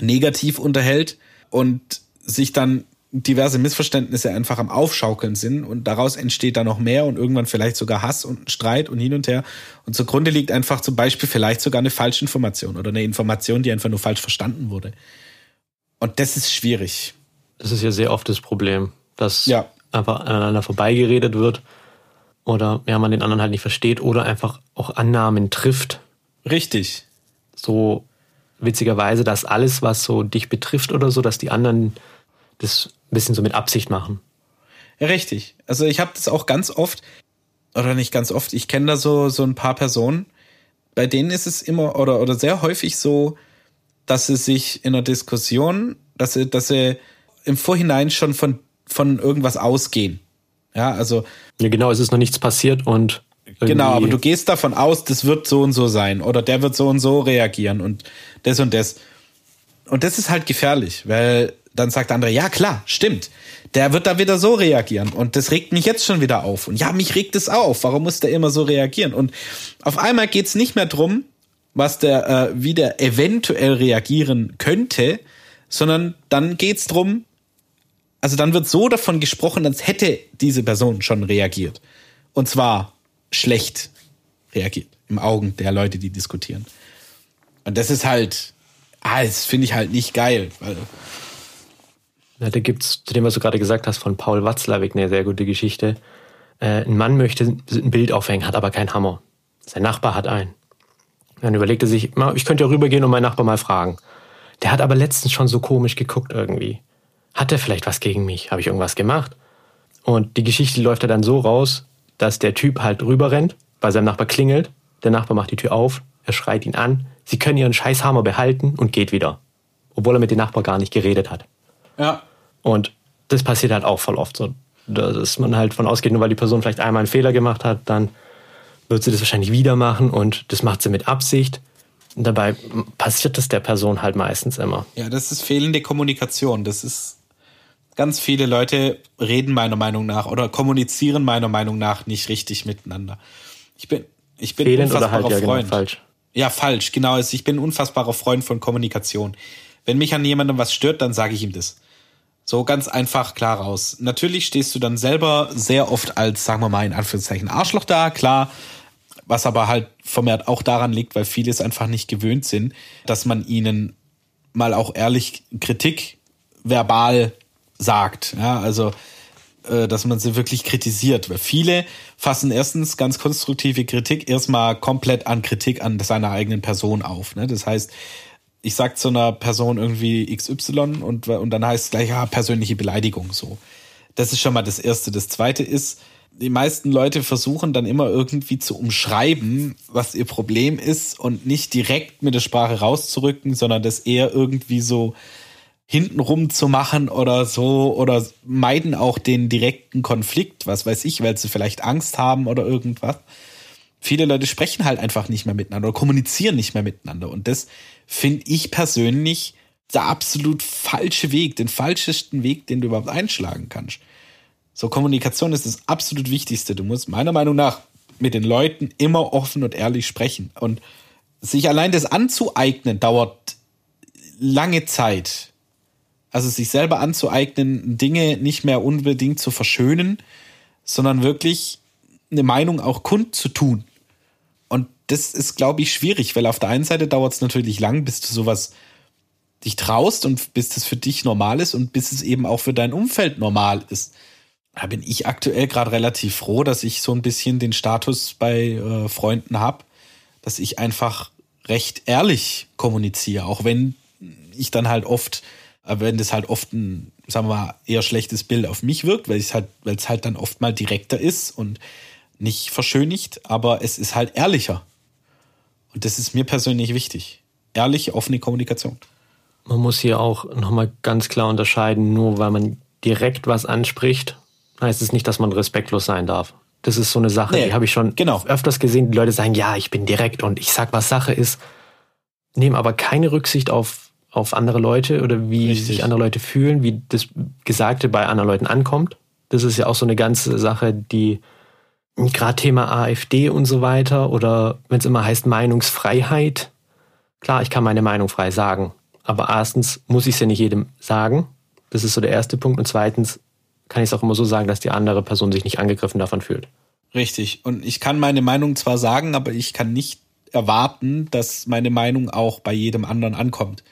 negativ unterhält und sich dann diverse Missverständnisse einfach am Aufschaukeln sind und daraus entsteht dann noch mehr und irgendwann vielleicht sogar Hass und Streit und hin und her. Und zugrunde liegt einfach zum Beispiel vielleicht sogar eine falsche Information oder eine Information, die einfach nur falsch verstanden wurde. Und das ist schwierig. Das ist ja sehr oft das Problem, dass ja. einfach aneinander vorbeigeredet wird oder ja, man den anderen halt nicht versteht oder einfach auch Annahmen trifft. Richtig. So witzigerweise, dass alles, was so dich betrifft oder so, dass die anderen das ein bisschen so mit Absicht machen. Richtig. Also ich habe das auch ganz oft, oder nicht ganz oft, ich kenne da so, so ein paar Personen, bei denen ist es immer oder, oder sehr häufig so, dass sie sich in einer Diskussion, dass sie, dass sie im Vorhinein schon von, von irgendwas ausgehen. Ja, also. Ja, genau, es ist noch nichts passiert und. Genau, aber du gehst davon aus, das wird so und so sein oder der wird so und so reagieren und das und das. Und das ist halt gefährlich, weil dann sagt der andere, ja klar, stimmt. Der wird da wieder so reagieren. Und das regt mich jetzt schon wieder auf. Und ja, mich regt es auf. Warum muss der immer so reagieren? Und auf einmal geht's nicht mehr drum, was der, äh, wie der eventuell reagieren könnte, sondern dann geht's drum, also dann wird so davon gesprochen, als hätte diese Person schon reagiert. Und zwar schlecht reagiert. Im Augen der Leute, die diskutieren. Und das ist halt, ah, das finde ich halt nicht geil. Weil ja, da gibt's, zu dem, was du gerade gesagt hast, von Paul Watzlawick eine sehr gute Geschichte. Äh, ein Mann möchte ein Bild aufhängen, hat aber keinen Hammer. Sein Nachbar hat einen. Dann überlegte sich, ich könnte ja rübergehen und meinen Nachbar mal fragen. Der hat aber letztens schon so komisch geguckt irgendwie. Hat er vielleicht was gegen mich? Habe ich irgendwas gemacht? Und die Geschichte läuft dann so raus, dass der Typ halt rüberrennt, bei seinem Nachbar klingelt, der Nachbar macht die Tür auf, er schreit ihn an, sie können ihren Scheißhammer behalten und geht wieder. Obwohl er mit dem Nachbar gar nicht geredet hat. Ja. Und das passiert halt auch voll oft so. Dass man halt von ausgeht, nur weil die Person vielleicht einmal einen Fehler gemacht hat, dann wird sie das wahrscheinlich wieder machen und das macht sie mit Absicht. Und dabei passiert das der Person halt meistens immer. Ja, das ist fehlende Kommunikation. Das ist ganz viele Leute reden meiner Meinung nach oder kommunizieren meiner Meinung nach nicht richtig miteinander. Ich bin, ich bin Fehlend unfassbarer halt, ja, Freund. Genau, falsch. Ja, falsch, genau. Ich bin ein unfassbarer Freund von Kommunikation. Wenn mich an jemandem was stört, dann sage ich ihm das. So ganz einfach klar raus. Natürlich stehst du dann selber sehr oft als, sagen wir mal, in Anführungszeichen Arschloch da, klar. Was aber halt vermehrt auch daran liegt, weil viele es einfach nicht gewöhnt sind, dass man ihnen mal auch ehrlich Kritik verbal sagt. Ja, also, äh, dass man sie wirklich kritisiert. Weil viele fassen erstens ganz konstruktive Kritik erstmal komplett an Kritik an seiner eigenen Person auf. Ne? Das heißt, ich sag zu einer Person irgendwie XY und, und dann heißt es gleich, ja, persönliche Beleidigung so. Das ist schon mal das Erste. Das Zweite ist, die meisten Leute versuchen dann immer irgendwie zu umschreiben, was ihr Problem ist und nicht direkt mit der Sprache rauszurücken, sondern das eher irgendwie so hintenrum zu machen oder so oder meiden auch den direkten Konflikt, was weiß ich, weil sie vielleicht Angst haben oder irgendwas. Viele Leute sprechen halt einfach nicht mehr miteinander oder kommunizieren nicht mehr miteinander und das finde ich persönlich der absolut falsche Weg, den falschesten Weg, den du überhaupt einschlagen kannst. So, Kommunikation ist das absolut Wichtigste. Du musst meiner Meinung nach mit den Leuten immer offen und ehrlich sprechen. Und sich allein das anzueignen dauert lange Zeit. Also sich selber anzueignen, Dinge nicht mehr unbedingt zu verschönen, sondern wirklich eine Meinung auch kundzutun. Und das ist, glaube ich, schwierig, weil auf der einen Seite dauert es natürlich lang, bis du sowas dich traust und bis das für dich normal ist und bis es eben auch für dein Umfeld normal ist. Da bin ich aktuell gerade relativ froh, dass ich so ein bisschen den Status bei äh, Freunden habe, dass ich einfach recht ehrlich kommuniziere, auch wenn ich dann halt oft, äh, wenn das halt oft ein, sagen wir mal, eher schlechtes Bild auf mich wirkt, weil es halt, weil es halt dann oft mal direkter ist und nicht verschönigt, aber es ist halt ehrlicher. Und das ist mir persönlich wichtig. Ehrliche, offene Kommunikation. Man muss hier auch nochmal ganz klar unterscheiden, nur weil man direkt was anspricht heißt es nicht, dass man respektlos sein darf. Das ist so eine Sache, nee, die habe ich schon genau. öfters gesehen. Die Leute sagen, ja, ich bin direkt und ich sag, was Sache ist, nehmen aber keine Rücksicht auf, auf andere Leute oder wie Richtig. sich andere Leute fühlen, wie das Gesagte bei anderen Leuten ankommt. Das ist ja auch so eine ganze Sache, die gerade Thema AfD und so weiter oder wenn es immer heißt Meinungsfreiheit. Klar, ich kann meine Meinung frei sagen, aber erstens muss ich es ja nicht jedem sagen. Das ist so der erste Punkt. Und zweitens kann ich es auch immer so sagen, dass die andere Person sich nicht angegriffen davon fühlt. Richtig. Und ich kann meine Meinung zwar sagen, aber ich kann nicht erwarten, dass meine Meinung auch bei jedem anderen ankommt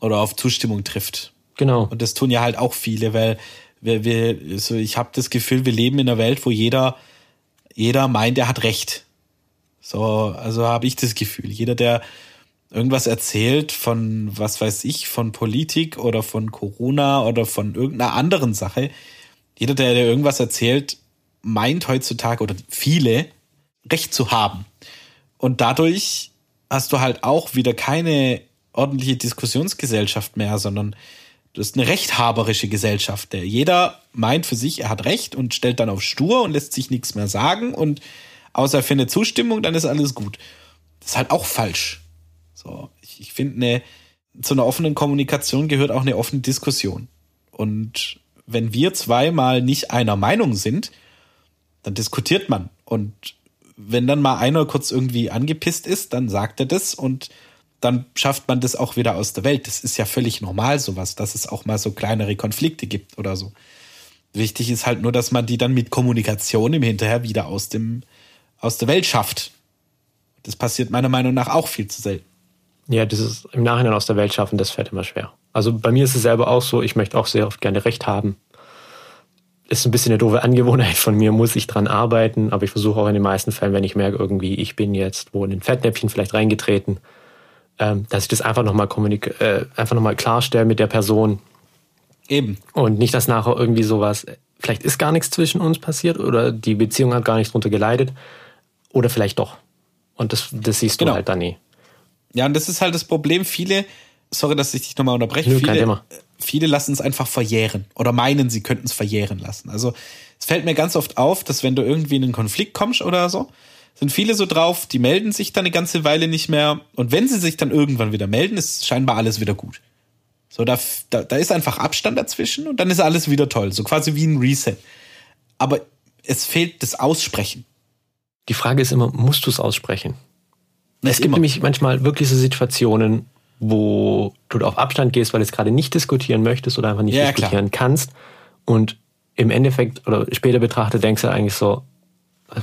oder auf Zustimmung trifft. Genau. Und das tun ja halt auch viele, weil wir, wir so ich habe das Gefühl, wir leben in einer Welt, wo jeder jeder meint, er hat recht. So, also habe ich das Gefühl, jeder der irgendwas erzählt von was weiß ich, von Politik oder von Corona oder von irgendeiner anderen Sache, jeder, der dir irgendwas erzählt, meint heutzutage oder viele Recht zu haben. Und dadurch hast du halt auch wieder keine ordentliche Diskussionsgesellschaft mehr, sondern du hast eine rechthaberische Gesellschaft, der jeder meint für sich, er hat Recht und stellt dann auf stur und lässt sich nichts mehr sagen und außer er findet Zustimmung, dann ist alles gut. Das ist halt auch falsch. So, ich, ich finde, eine, zu einer offenen Kommunikation gehört auch eine offene Diskussion. Und wenn wir zweimal nicht einer Meinung sind, dann diskutiert man. Und wenn dann mal einer kurz irgendwie angepisst ist, dann sagt er das und dann schafft man das auch wieder aus der Welt. Das ist ja völlig normal, sowas, dass es auch mal so kleinere Konflikte gibt oder so. Wichtig ist halt nur, dass man die dann mit Kommunikation im Hinterher wieder aus dem, aus der Welt schafft. Das passiert meiner Meinung nach auch viel zu selten. Ja, dieses im Nachhinein aus der Welt schaffen, das fällt immer schwer. Also bei mir ist es selber auch so, ich möchte auch sehr oft gerne Recht haben. Ist ein bisschen eine doofe Angewohnheit von mir, muss ich dran arbeiten, aber ich versuche auch in den meisten Fällen, wenn ich merke, irgendwie, ich bin jetzt wo in den Fettnäpfchen vielleicht reingetreten, ähm, dass ich das einfach nochmal äh, einfach nochmal klarstelle mit der Person. Eben. Und nicht, dass nachher irgendwie sowas, vielleicht ist gar nichts zwischen uns passiert oder die Beziehung hat gar nichts drunter geleitet. Oder vielleicht doch. Und das, das siehst du genau. halt dann nie. Ja, und das ist halt das Problem. Viele sorry, dass ich dich nochmal unterbreche. Nö, viele, viele lassen es einfach verjähren oder meinen, sie könnten es verjähren lassen. Also es fällt mir ganz oft auf, dass wenn du irgendwie in einen Konflikt kommst oder so, sind viele so drauf, die melden sich dann eine ganze Weile nicht mehr. Und wenn sie sich dann irgendwann wieder melden, ist scheinbar alles wieder gut. So, da, da, da ist einfach Abstand dazwischen und dann ist alles wieder toll. So quasi wie ein Reset. Aber es fehlt das Aussprechen. Die Frage ist immer, musst du es aussprechen? Es gibt immer. nämlich manchmal wirklich so Situationen, wo du auf Abstand gehst, weil du es gerade nicht diskutieren möchtest oder einfach nicht ja, diskutieren klar. kannst. Und im Endeffekt oder später betrachtet denkst du eigentlich so,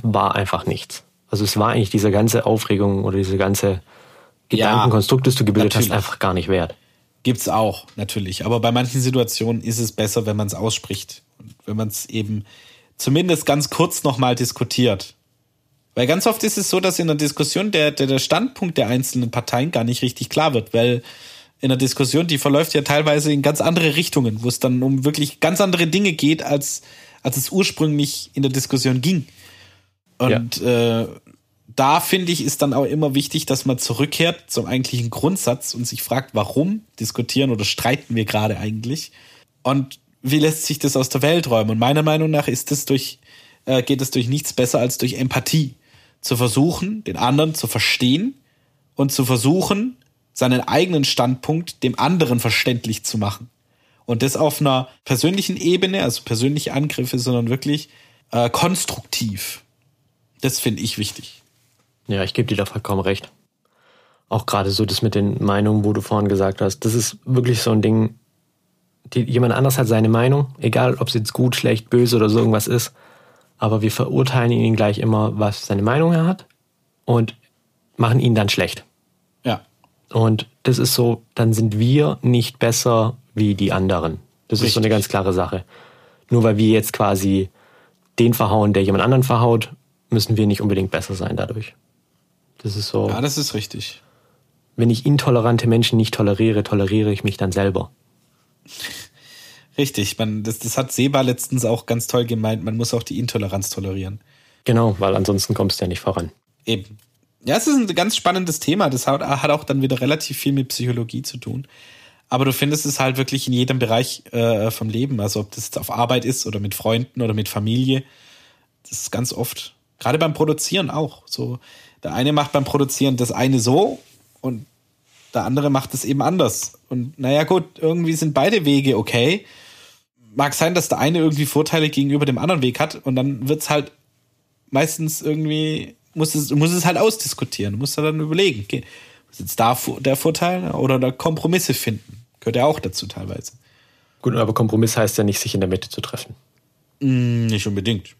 war einfach nichts. Also es war eigentlich diese ganze Aufregung oder diese ganze Gedankenkonstrukt, das du gebildet natürlich. hast, einfach gar nicht wert. Gibt's auch, natürlich. Aber bei manchen Situationen ist es besser, wenn man es ausspricht. Und wenn man es eben zumindest ganz kurz nochmal diskutiert. Weil ganz oft ist es so, dass in der Diskussion der, der, der Standpunkt der einzelnen Parteien gar nicht richtig klar wird, weil in der Diskussion, die verläuft ja teilweise in ganz andere Richtungen, wo es dann um wirklich ganz andere Dinge geht, als, als es ursprünglich in der Diskussion ging. Und ja. äh, da finde ich, ist dann auch immer wichtig, dass man zurückkehrt zum eigentlichen Grundsatz und sich fragt, warum diskutieren oder streiten wir gerade eigentlich? Und wie lässt sich das aus der Welt räumen? Und meiner Meinung nach ist es durch, äh, geht es durch nichts besser als durch Empathie. Zu versuchen, den anderen zu verstehen und zu versuchen, seinen eigenen Standpunkt dem anderen verständlich zu machen. Und das auf einer persönlichen Ebene, also persönliche Angriffe, sondern wirklich äh, konstruktiv. Das finde ich wichtig. Ja, ich gebe dir da vollkommen recht. Auch gerade so das mit den Meinungen, wo du vorhin gesagt hast, das ist wirklich so ein Ding, die, jemand anders hat seine Meinung, egal ob es jetzt gut, schlecht, böse oder so irgendwas ist, aber wir verurteilen ihn gleich immer, was seine Meinung er hat und machen ihn dann schlecht. Ja. Und das ist so, dann sind wir nicht besser wie die anderen. Das Richtig. ist so eine ganz klare Sache. Nur weil wir jetzt quasi den verhauen, der jemand anderen verhaut, müssen wir nicht unbedingt besser sein dadurch. Das ist so. Ja, das ist richtig. Wenn ich intolerante Menschen nicht toleriere, toleriere ich mich dann selber. Richtig, man, das, das hat Seba letztens auch ganz toll gemeint, man muss auch die Intoleranz tolerieren. Genau, weil ansonsten kommst du ja nicht voran. Eben. Ja, es ist ein ganz spannendes Thema. Das hat, hat auch dann wieder relativ viel mit Psychologie zu tun. Aber du findest es halt wirklich in jedem Bereich äh, vom Leben. Also ob das jetzt auf Arbeit ist oder mit Freunden oder mit Familie. Das ist ganz oft. Gerade beim Produzieren auch. So, der eine macht beim Produzieren das eine so und der andere macht es eben anders. Und naja, gut, irgendwie sind beide Wege okay. Mag sein, dass der eine irgendwie Vorteile gegenüber dem anderen Weg hat und dann wird's halt meistens irgendwie, muss es, muss es halt ausdiskutieren. Du musst dann überlegen, okay, ist jetzt da der Vorteil oder da Kompromisse finden? Gehört ja auch dazu teilweise. Gut, aber Kompromiss heißt ja nicht, sich in der Mitte zu treffen. Mm, nicht unbedingt.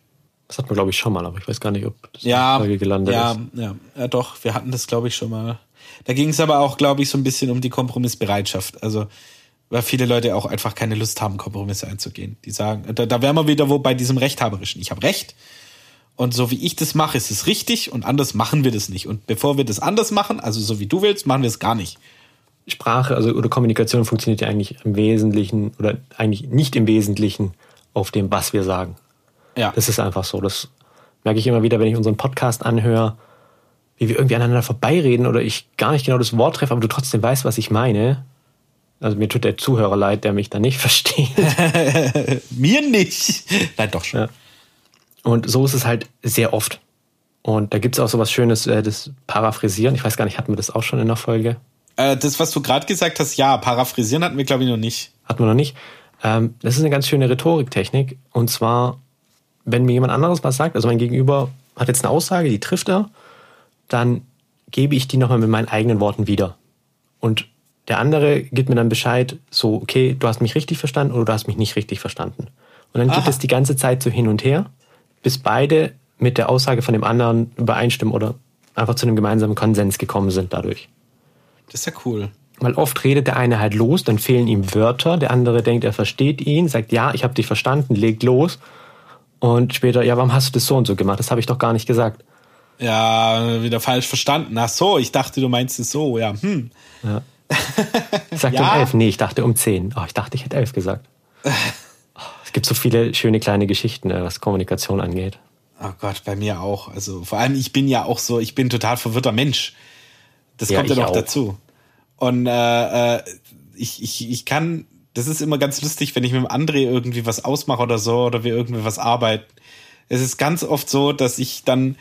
Das hatten wir, glaube ich, schon mal, aber ich weiß gar nicht, ob das ja, in Folge gelandet ja, ist. Ja, ja, doch, wir hatten das, glaube ich, schon mal. Da ging es aber auch, glaube ich, so ein bisschen um die Kompromissbereitschaft. Also, weil viele Leute auch einfach keine Lust haben, Kompromisse einzugehen. Die sagen, da, da wären wir wieder wo bei diesem Rechthaberischen. Ich habe Recht. Und so wie ich das mache, ist es richtig und anders machen wir das nicht. Und bevor wir das anders machen, also so wie du willst, machen wir es gar nicht. Sprache also oder Kommunikation funktioniert ja eigentlich im Wesentlichen oder eigentlich nicht im Wesentlichen auf dem, was wir sagen. Ja. Das ist einfach so. Das merke ich immer wieder, wenn ich unseren Podcast anhöre, wie wir irgendwie aneinander vorbeireden oder ich gar nicht genau das Wort treffe, aber du trotzdem weißt, was ich meine. Also mir tut der Zuhörer leid, der mich da nicht [laughs] versteht. [laughs] mir nicht. Nein, doch schon. Ja. Und so ist es halt sehr oft. Und da gibt es auch so was Schönes, äh, das Paraphrasieren. Ich weiß gar nicht, hatten wir das auch schon in der Folge? Äh, das, was du gerade gesagt hast, ja, Paraphrasieren hatten wir, glaube ich, noch nicht. Hatten wir noch nicht. Ähm, das ist eine ganz schöne Rhetoriktechnik. Und zwar wenn mir jemand anderes was sagt, also mein Gegenüber hat jetzt eine Aussage, die trifft er, dann gebe ich die nochmal mit meinen eigenen Worten wieder. Und der andere gibt mir dann Bescheid, so, okay, du hast mich richtig verstanden oder du hast mich nicht richtig verstanden. Und dann Aha. geht es die ganze Zeit so hin und her, bis beide mit der Aussage von dem anderen übereinstimmen oder einfach zu einem gemeinsamen Konsens gekommen sind dadurch. Das ist ja cool. Weil oft redet der eine halt los, dann fehlen ihm Wörter, der andere denkt, er versteht ihn, sagt, ja, ich habe dich verstanden, legt los und später, ja, warum hast du das so und so gemacht? Das habe ich doch gar nicht gesagt. Ja, wieder falsch verstanden. Ach so, ich dachte, du meinst es so, ja. Hm. Ja. [laughs] Ich sagte ja. um elf, nee, ich dachte um zehn. Oh, ich dachte, ich hätte elf gesagt. [laughs] es gibt so viele schöne kleine Geschichten, äh, was Kommunikation angeht. Oh Gott, bei mir auch. Also vor allem, ich bin ja auch so, ich bin total verwirrter Mensch. Das ja, kommt ja noch auch. dazu. Und äh, äh, ich, ich, ich kann das ist immer ganz lustig, wenn ich mit dem André irgendwie was ausmache oder so oder wir irgendwie was arbeiten. Es ist ganz oft so, dass ich dann,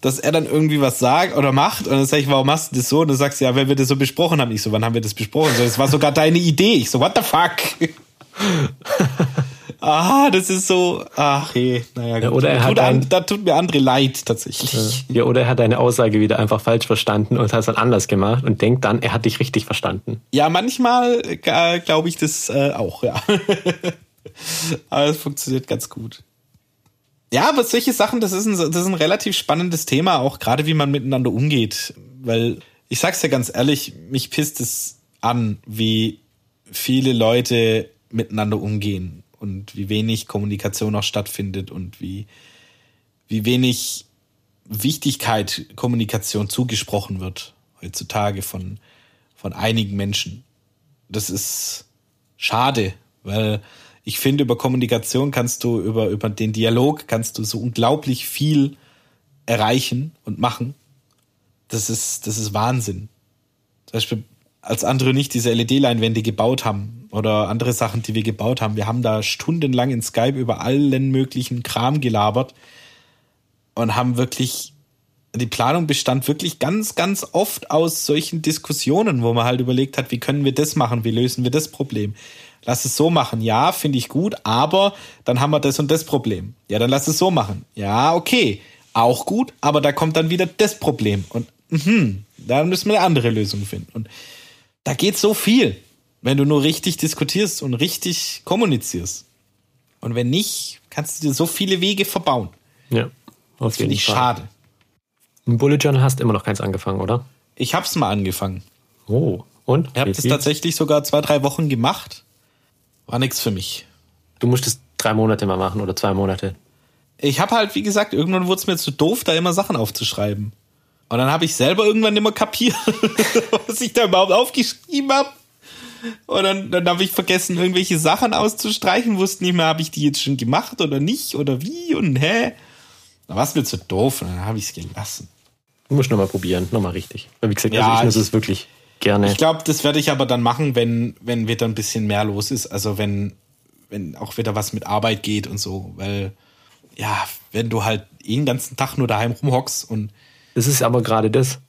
dass er dann irgendwie was sagt oder macht und dann sage ich, warum machst du das so? Und dann sagst du, ja, weil wir das so besprochen haben. Ich so, wann haben wir das besprochen? So, das war sogar deine Idee. Ich so, what the fuck? [laughs] Ah, das ist so. Ach je, naja, gut. Ja, oder er hat ein, da tut mir andere leid tatsächlich. Ja, oder er hat deine Aussage wieder einfach falsch verstanden und hat es dann anders gemacht und denkt dann, er hat dich richtig verstanden. Ja, manchmal äh, glaube ich das äh, auch, ja. [laughs] aber es funktioniert ganz gut. Ja, aber solche Sachen, das ist, ein, das ist ein relativ spannendes Thema, auch gerade wie man miteinander umgeht. Weil, ich sag's ja ganz ehrlich, mich pisst es an, wie viele Leute miteinander umgehen und wie wenig Kommunikation auch stattfindet und wie, wie wenig Wichtigkeit Kommunikation zugesprochen wird heutzutage von, von einigen Menschen. Das ist schade, weil Ich finde, über Kommunikation kannst du, über, über den Dialog kannst du so unglaublich viel erreichen und machen. Das ist, das ist Wahnsinn. Zum Beispiel, als andere nicht diese LED-Leinwände gebaut haben oder andere Sachen, die wir gebaut haben. Wir haben da stundenlang in Skype über allen möglichen Kram gelabert und haben wirklich, die Planung bestand wirklich ganz, ganz oft aus solchen Diskussionen, wo man halt überlegt hat, wie können wir das machen, wie lösen wir das Problem. Lass es so machen, ja, finde ich gut, aber dann haben wir das und das Problem. Ja, dann lass es so machen. Ja, okay, auch gut, aber da kommt dann wieder das Problem. Und mh, da müssen wir eine andere Lösung finden. Und da geht so viel, wenn du nur richtig diskutierst und richtig kommunizierst. Und wenn nicht, kannst du dir so viele Wege verbauen. Ja, das finde ich Fall. schade. Ein Bullet Journal hast immer noch keins angefangen, oder? Ich hab's mal angefangen. Oh, und? Ich habe das tatsächlich sogar zwei, drei Wochen gemacht. War nichts für mich. Du musstest drei Monate mal machen oder zwei Monate. Ich habe halt, wie gesagt, irgendwann wurde es mir zu doof, da immer Sachen aufzuschreiben. Und dann habe ich selber irgendwann immer kapiert, [laughs] was ich da überhaupt aufgeschrieben habe. Und dann, dann habe ich vergessen, irgendwelche Sachen auszustreichen, wusste nicht mehr, habe ich die jetzt schon gemacht oder nicht oder wie und hä. Da war es mir zu doof und dann habe ich es gelassen. Du musst nochmal probieren, nochmal richtig. Wie gesagt, ja, also ich muss es wirklich gerne. Ich glaube, das werde ich aber dann machen, wenn, wenn wieder ein bisschen mehr los ist. Also wenn, wenn auch wieder was mit Arbeit geht und so. Weil, ja, wenn du halt den ganzen Tag nur daheim rumhockst und das ist aber gerade das.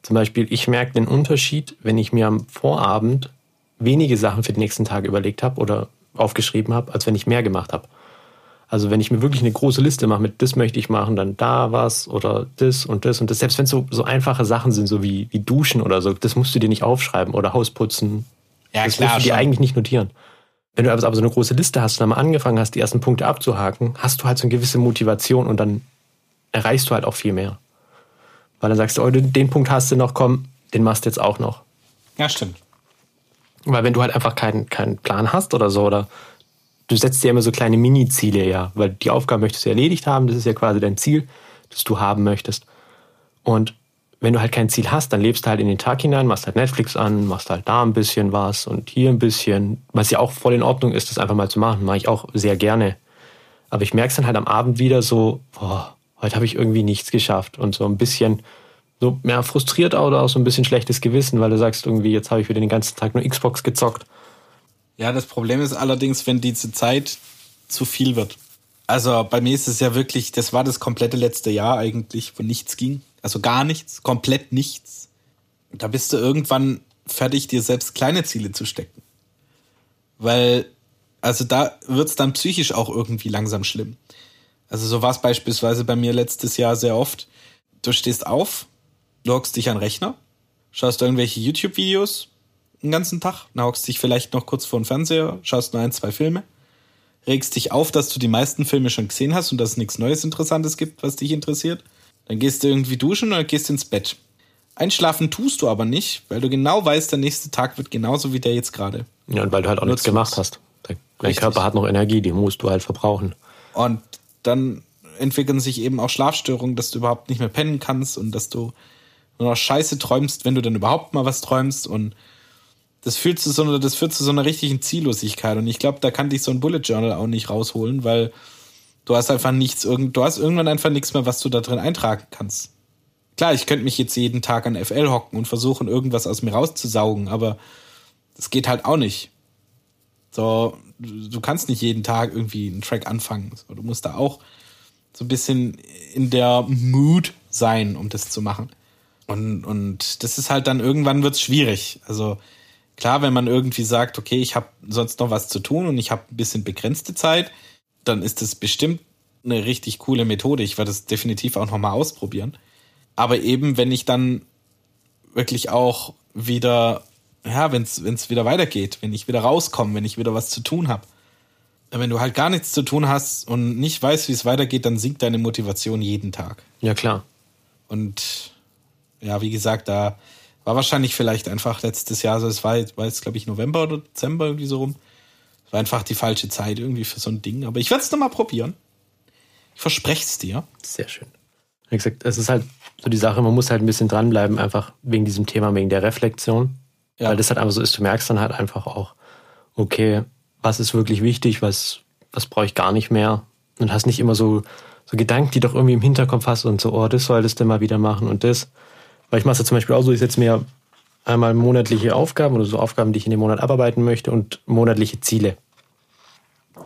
Zum Beispiel, ich merke den Unterschied, wenn ich mir am Vorabend wenige Sachen für den nächsten Tag überlegt habe oder aufgeschrieben habe, als wenn ich mehr gemacht habe. Also wenn ich mir wirklich eine große Liste mache mit das möchte ich machen, dann da was oder das und das und das. Selbst wenn es so, so einfache Sachen sind, so wie, wie Duschen oder so, das musst du dir nicht aufschreiben oder Hausputzen. Ja, das klar, musst du dir eigentlich nicht notieren. Wenn du aber so eine große Liste hast und dann mal angefangen hast, die ersten Punkte abzuhaken, hast du halt so eine gewisse Motivation und dann erreichst du halt auch viel mehr. Weil dann sagst du, oh, den Punkt hast du noch, komm, den machst du jetzt auch noch. Ja, stimmt. Weil wenn du halt einfach keinen, keinen Plan hast oder so, oder du setzt dir immer so kleine Mini-Ziele, ja, weil die Aufgabe möchtest du erledigt haben, das ist ja quasi dein Ziel, das du haben möchtest. Und wenn du halt kein Ziel hast, dann lebst du halt in den Tag hinein, machst halt Netflix an, machst halt da ein bisschen was und hier ein bisschen, was ja auch voll in Ordnung ist, das einfach mal zu machen, mache ich auch sehr gerne. Aber ich merke es dann halt am Abend wieder so, boah, heute habe ich irgendwie nichts geschafft und so ein bisschen so mehr frustriert oder auch so ein bisschen schlechtes Gewissen, weil du sagst irgendwie, jetzt habe ich wieder den ganzen Tag nur Xbox gezockt. Ja, das Problem ist allerdings, wenn diese Zeit zu viel wird. Also bei mir ist es ja wirklich, das war das komplette letzte Jahr eigentlich, wo nichts ging. Also gar nichts, komplett nichts. Da bist du irgendwann fertig, dir selbst kleine Ziele zu stecken. Weil, also da wird's dann psychisch auch irgendwie langsam schlimm. Also so war es beispielsweise bei mir letztes Jahr sehr oft. Du stehst auf, du hockst dich an den Rechner, schaust irgendwelche YouTube-Videos den ganzen Tag, dann hockst dich vielleicht noch kurz vor den Fernseher, schaust nur ein, zwei Filme, regst dich auf, dass du die meisten Filme schon gesehen hast und dass es nichts Neues Interessantes gibt, was dich interessiert. Dann gehst du irgendwie duschen oder gehst ins Bett. Einschlafen tust du aber nicht, weil du genau weißt, der nächste Tag wird genauso wie der jetzt gerade. Ja, und weil du halt auch nichts gemacht hast. Dein Körper hat noch Energie, die musst du halt verbrauchen. Und dann entwickeln sich eben auch Schlafstörungen, dass du überhaupt nicht mehr pennen kannst und dass du nur noch Scheiße träumst, wenn du dann überhaupt mal was träumst und das führt zu so einer, das führt zu so einer richtigen Ziellosigkeit und ich glaube, da kann dich so ein Bullet Journal auch nicht rausholen, weil du hast einfach nichts, du hast irgendwann einfach nichts mehr, was du da drin eintragen kannst. Klar, ich könnte mich jetzt jeden Tag an FL hocken und versuchen, irgendwas aus mir rauszusaugen, aber das geht halt auch nicht. So, du kannst nicht jeden Tag irgendwie einen Track anfangen. So, du musst da auch so ein bisschen in der Mood sein, um das zu machen. Und, und das ist halt dann irgendwann wird's schwierig. Also klar, wenn man irgendwie sagt, okay, ich habe sonst noch was zu tun und ich habe ein bisschen begrenzte Zeit, dann ist das bestimmt eine richtig coole Methode. Ich werde das definitiv auch nochmal ausprobieren. Aber eben, wenn ich dann wirklich auch wieder ja, wenn es wieder weitergeht, wenn ich wieder rauskomme, wenn ich wieder was zu tun habe. Wenn du halt gar nichts zu tun hast und nicht weißt, wie es weitergeht, dann sinkt deine Motivation jeden Tag. Ja, klar. Und ja, wie gesagt, da war wahrscheinlich vielleicht einfach letztes Jahr, also es war, war jetzt, glaube ich, November oder Dezember irgendwie so rum. Es war einfach die falsche Zeit irgendwie für so ein Ding. Aber ich werde es nochmal probieren. Ich verspreche es dir. Sehr schön. Wie gesagt, es ist halt so die Sache, man muss halt ein bisschen dranbleiben, einfach wegen diesem Thema, wegen der Reflexion. Ja. Weil das halt einfach so ist, du merkst dann halt einfach auch, okay, was ist wirklich wichtig, was, was brauche ich gar nicht mehr. Und hast nicht immer so, so Gedanken, die doch irgendwie im Hinterkopf hast und so, oh, das solltest du mal wieder machen und das. Weil ich mache es ja zum Beispiel auch so, ich setze mir einmal monatliche Aufgaben oder so Aufgaben, die ich in dem Monat abarbeiten möchte und monatliche Ziele.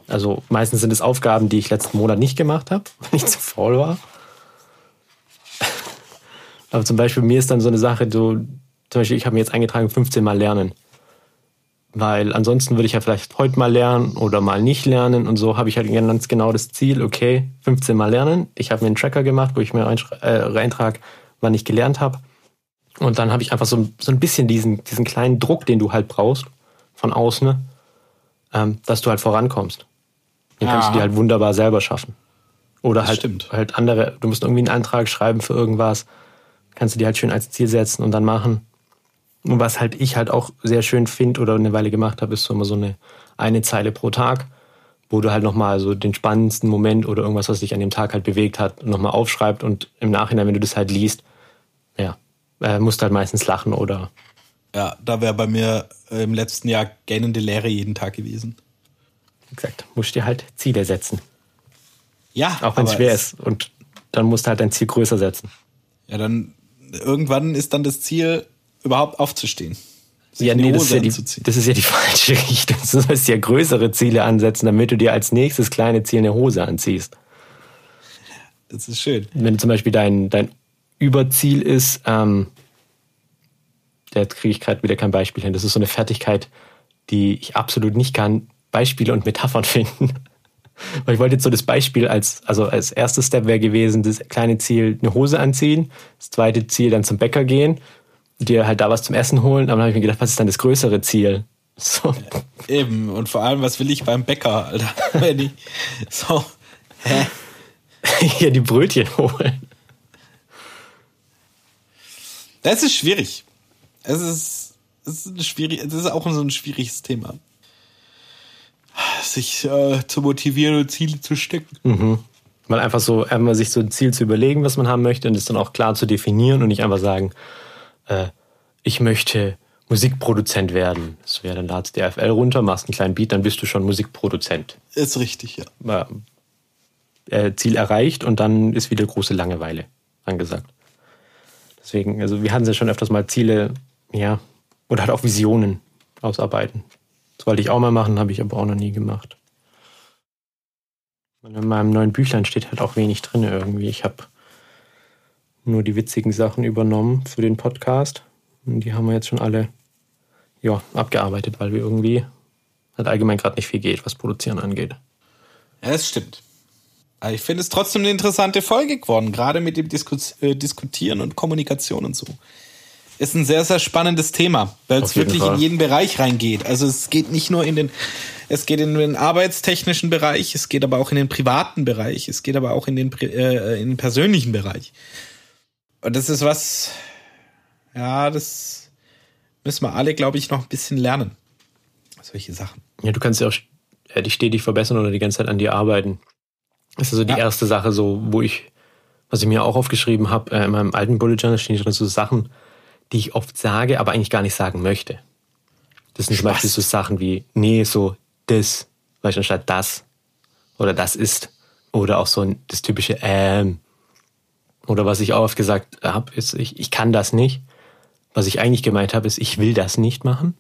Also meistens sind es Aufgaben, die ich letzten Monat nicht gemacht habe, [laughs] wenn ich zu faul war. [laughs] Aber zum Beispiel mir ist dann so eine Sache, so, zum Beispiel ich habe mir jetzt eingetragen 15 Mal lernen. Weil ansonsten würde ich ja vielleicht heute mal lernen oder mal nicht lernen und so habe ich halt ganz genau das Ziel, okay, 15 Mal lernen. Ich habe mir einen Tracker gemacht, wo ich mir äh, reintrage, wann ich gelernt habe. Und dann habe ich einfach so, so ein bisschen diesen, diesen kleinen Druck, den du halt brauchst von außen, ähm, dass du halt vorankommst. Den ja. kannst du dir halt wunderbar selber schaffen. Oder halt, halt andere, du musst irgendwie einen Antrag schreiben für irgendwas, kannst du dir halt schön als Ziel setzen und dann machen. Und was halt ich halt auch sehr schön finde oder eine Weile gemacht habe, ist so immer so eine eine Zeile pro Tag, wo du halt nochmal so den spannendsten Moment oder irgendwas, was dich an dem Tag halt bewegt hat, nochmal aufschreibst und im Nachhinein, wenn du das halt liest, ja, äh, musst halt meistens lachen oder. Ja, da wäre bei mir im letzten Jahr gähnende Lehre jeden Tag gewesen. Exakt, musst dir halt Ziele setzen. Ja, auch wenn es schwer ist und dann musst du halt dein Ziel größer setzen. Ja, dann irgendwann ist dann das Ziel, überhaupt aufzustehen. Ja, nee, das ist ja, die, das ist ja die falsche Richtung. Du sollst ja größere Ziele ansetzen, damit du dir als nächstes kleine Ziel eine Hose anziehst. Das ist schön. Wenn zum Beispiel dein, dein Überziel ist, ähm, jetzt kriege ich gerade wieder kein Beispiel hin. Das ist so eine Fertigkeit, die ich absolut nicht kann, Beispiele und Metaphern [laughs] finden. Weil ich wollte jetzt so das Beispiel als, also als erstes Step wäre gewesen, das kleine Ziel, eine Hose anziehen. Das zweite Ziel, dann zum Bäcker gehen, dir halt da was zum Essen holen. Aber dann habe ich mir gedacht, was ist dann das größere Ziel? [laughs] So. Eben, und vor allem, was will ich beim Bäcker, Alter? [laughs] Wenn ich, so, hä? [laughs] Hier die Brötchen holen. Das ist schwierig. Es ist, es ist, schwierig, das ist auch so ein schwieriges Thema sich äh, zu motivieren und Ziele zu stecken. Mhm. Mal einfach so, einmal sich so ein Ziel zu überlegen, was man haben möchte und es dann auch klar zu definieren und nicht einfach sagen, äh, ich möchte Musikproduzent werden. Das wäre dann ladst die FL runter, machst einen kleinen Beat, dann bist du schon Musikproduzent. Ist richtig, ja. Äh, Ziel erreicht und dann ist wieder große Langeweile angesagt. Deswegen, also wir hatten ja schon öfters mal Ziele, ja, oder halt auch Visionen ausarbeiten. Das wollte ich auch mal machen, habe ich aber auch noch nie gemacht. Und in meinem neuen Büchlein steht halt auch wenig drin irgendwie. Ich habe nur die witzigen Sachen übernommen für den Podcast. Und die haben wir jetzt schon alle ja, abgearbeitet, weil wir irgendwie halt allgemein gerade nicht viel geht, was Produzieren angeht. Ja, das stimmt. Aber ich finde es trotzdem eine interessante Folge geworden, gerade mit dem Diskus äh, Diskutieren und Kommunikation und so ist ein sehr, sehr spannendes Thema, weil es wirklich Fall. in jeden Bereich reingeht. Also es geht nicht nur in den, es geht in den arbeitstechnischen Bereich, es geht aber auch in den privaten Bereich, es geht aber auch in den, äh, in den persönlichen Bereich. Und das ist was, ja, das müssen wir alle, glaube ich, noch ein bisschen lernen. Solche Sachen. Ja, du kannst ja auch äh, dich stetig verbessern oder die ganze Zeit an dir arbeiten. Das ist also die ja. erste Sache, so, wo ich, was ich mir auch aufgeschrieben habe, äh, in meinem alten Bullet Journal stehen drin so Sachen, die ich oft sage, aber eigentlich gar nicht sagen möchte. Das sind Spaß. zum Beispiel so Sachen wie, nee, so das, weißt du, anstatt das oder das ist. Oder auch so das typische ähm. Oder was ich auch oft gesagt habe, ist, ich, ich kann das nicht. Was ich eigentlich gemeint habe, ist, ich will das nicht machen.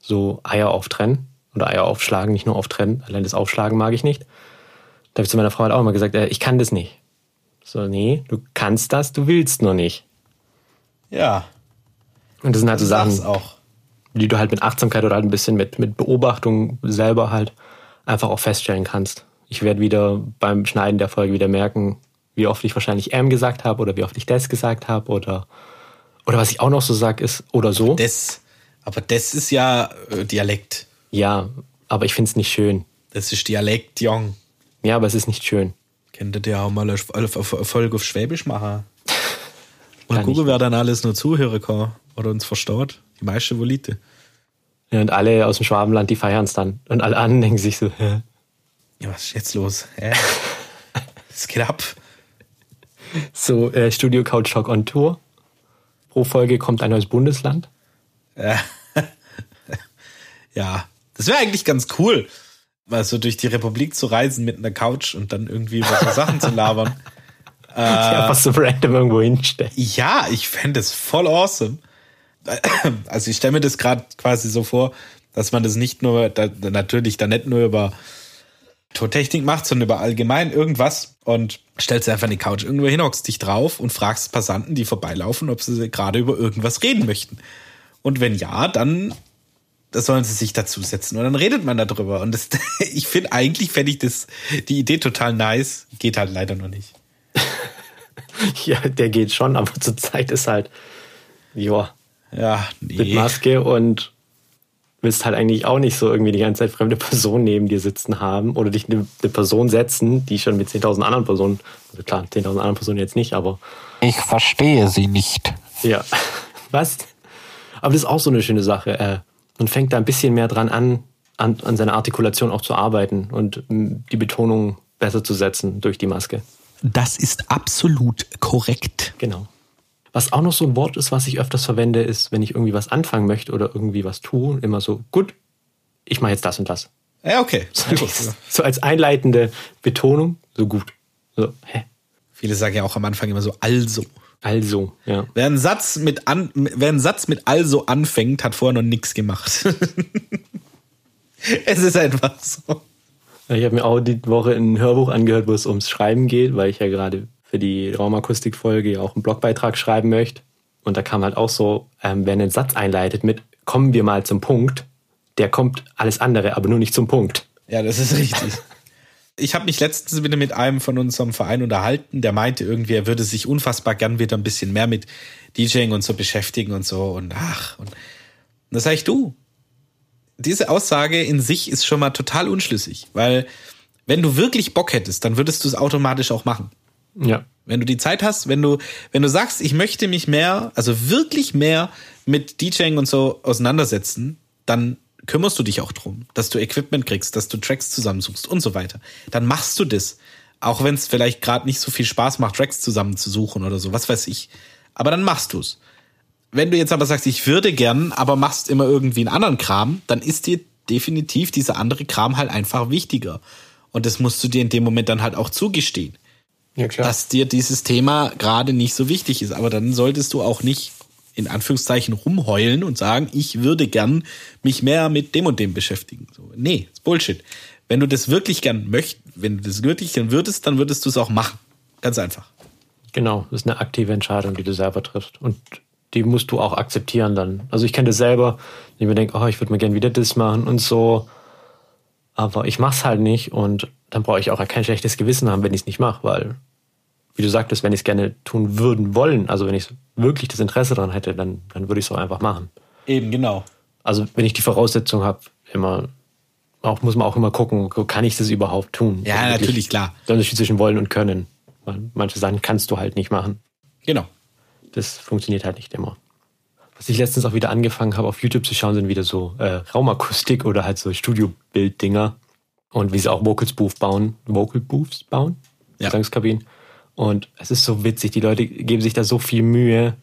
So Eier auftrennen oder Eier aufschlagen, nicht nur auftrennen. Allein das Aufschlagen mag ich nicht. Da habe ich zu meiner Frau halt auch immer gesagt, äh, ich kann das nicht. So, nee, du kannst das, du willst nur nicht. Ja. Und das sind halt so Sachen, auch. die du halt mit Achtsamkeit oder halt ein bisschen mit, mit Beobachtung selber halt einfach auch feststellen kannst. Ich werde wieder beim Schneiden der Folge wieder merken, wie oft ich wahrscheinlich M gesagt habe oder wie oft ich das gesagt habe oder, oder was ich auch noch so sag ist oder so. Das, aber das ist ja äh, Dialekt. Ja, aber ich finde es nicht schön. Das ist Dialekt, Jong. Ja, aber es ist nicht schön. Könntet ihr auch mal eine Folge auf Schwäbisch machen? [laughs] Und gucken, wer dann alles nur zuhören kann oder uns verstaut. Die meisten Volite. Ja, und alle aus dem Schwabenland, die feiern es dann. Und alle anderen denken sich so, hä? Ja, was ist jetzt los? Hä? [laughs] Es geht ab. So, äh, Studio Couch Talk on Tour. Pro Folge kommt ein neues Bundesland. Ja. [laughs] ja, Das wäre eigentlich ganz cool, mal so durch die Republik zu reisen mit einer Couch und dann irgendwie über so Sachen zu labern. Äh, [laughs] ja, was so random irgendwo hinstellen. Ja, ich fände es voll awesome. [clears throat] Also ich stelle mir das gerade quasi so vor, dass man das nicht nur, da, natürlich da nicht nur über Tontechnik macht, sondern über allgemein irgendwas und stellst einfach eine Couch irgendwo hin, hockst dich drauf und fragst Passanten, die vorbeilaufen, ob sie gerade über irgendwas reden möchten. Und wenn ja, dann das sollen sie sich dazusetzen und dann redet man darüber. Und das, [laughs] ich finde eigentlich fände ich das die Idee total nice. Geht halt leider noch nicht. [laughs] ja, der geht schon, aber [laughs] zur Zeit ist halt, ja, ja, nee. mit Maske und willst halt eigentlich auch nicht so irgendwie die ganze Zeit fremde Personen neben dir sitzen haben oder dich eine, eine Person setzen, die schon mit 10.000 anderen Personen, also klar, 10.000 anderen Personen jetzt nicht, aber. Ich verstehe sie nicht. Ja, was? Aber das ist auch so eine schöne Sache. Äh, man fängt da ein bisschen mehr dran an, an, an seiner Artikulation auch zu arbeiten und die Betonung besser zu setzen durch die Maske. Das ist absolut korrekt. Genau. Was auch noch so ein Wort ist, was ich öfters verwende, ist, wenn ich irgendwie was anfangen möchte oder irgendwie was tue, immer so, gut, ich mache jetzt das und das. Ja, okay. [laughs] So, so als einleitende Betonung, so gut. So, hä? Viele sagen ja auch am Anfang immer so, also. Also, ja. Wer einen Satz mit, an, wer einen Satz mit also anfängt, hat vorher noch nichts gemacht. [laughs] es ist einfach so. Ich habe mir auch die Woche ein Hörbuch angehört, wo es ums Schreiben geht, weil ich ja gerade für die Raumakustik-Folge ja auch einen Blogbeitrag schreiben möchte. Und da kam halt auch so, ähm, wer einen Satz einleitet mit kommen wir mal zum Punkt, der kommt alles andere, aber nur nicht zum Punkt. Ja, das ist richtig. [laughs] Ich habe mich letztens wieder mit einem von unserem Verein unterhalten, der meinte irgendwie, er würde sich unfassbar gern wieder ein bisschen mehr mit DJing und so beschäftigen und so und ach. Und das sag ich du. Diese Aussage in sich ist schon mal total unschlüssig, weil wenn du wirklich Bock hättest, dann würdest du es automatisch auch machen. Ja. Wenn du die Zeit hast, wenn du, wenn du sagst, ich möchte mich mehr, also wirklich mehr mit DJing und so auseinandersetzen, dann kümmerst du dich auch drum, dass du Equipment kriegst, dass du Tracks zusammensuchst und so weiter. Dann machst du das. Auch wenn es vielleicht gerade nicht so viel Spaß macht, Tracks zusammenzusuchen oder so, was weiß ich. Aber dann machst du's. Wenn du jetzt aber sagst, ich würde gern, aber machst immer irgendwie einen anderen Kram, dann ist dir definitiv dieser andere Kram halt einfach wichtiger. Und das musst du dir in dem Moment dann halt auch zugestehen. Ja. Dass dir dieses Thema gerade nicht so wichtig ist. Aber dann solltest du auch nicht in Anführungszeichen rumheulen und sagen, ich würde gern mich mehr mit dem und dem beschäftigen. So, nee, ist Bullshit. Wenn du das wirklich gern möchtest, wenn du das wirklich gern würdest, dann würdest du es auch machen. Ganz einfach. Genau, das ist eine aktive Entscheidung, die du selber triffst. Und die musst du auch akzeptieren dann. Also ich kenne das selber, ich mir denke, oh, ich würde mir gern wieder das machen und so. Aber ich mach's halt nicht und dann brauche ich auch kein schlechtes Gewissen haben, wenn ich es nicht mache, weil wie du sagtest, wenn ich es gerne tun würden wollen, also wenn ich wirklich das Interesse daran hätte, dann, dann würde ich es auch einfach machen. Eben, genau. Also wenn ich die Voraussetzung habe, immer, auch muss man auch immer gucken, kann ich das überhaupt tun? Ja, also natürlich, klar. Der Unterschied zwischen wollen und können. Weil manche Sachen kannst du halt nicht machen. Genau. Das funktioniert halt nicht immer. Was ich letztens auch wieder angefangen habe, auf YouTube zu schauen, sind wieder so äh, Raumakustik oder halt so Studiobild-Dinger. Und wie sie auch Vocals Booth bauen, Vocal Booths bauen, ja. Gesangskabinen. Und es ist so witzig, die Leute geben sich da so viel Mühe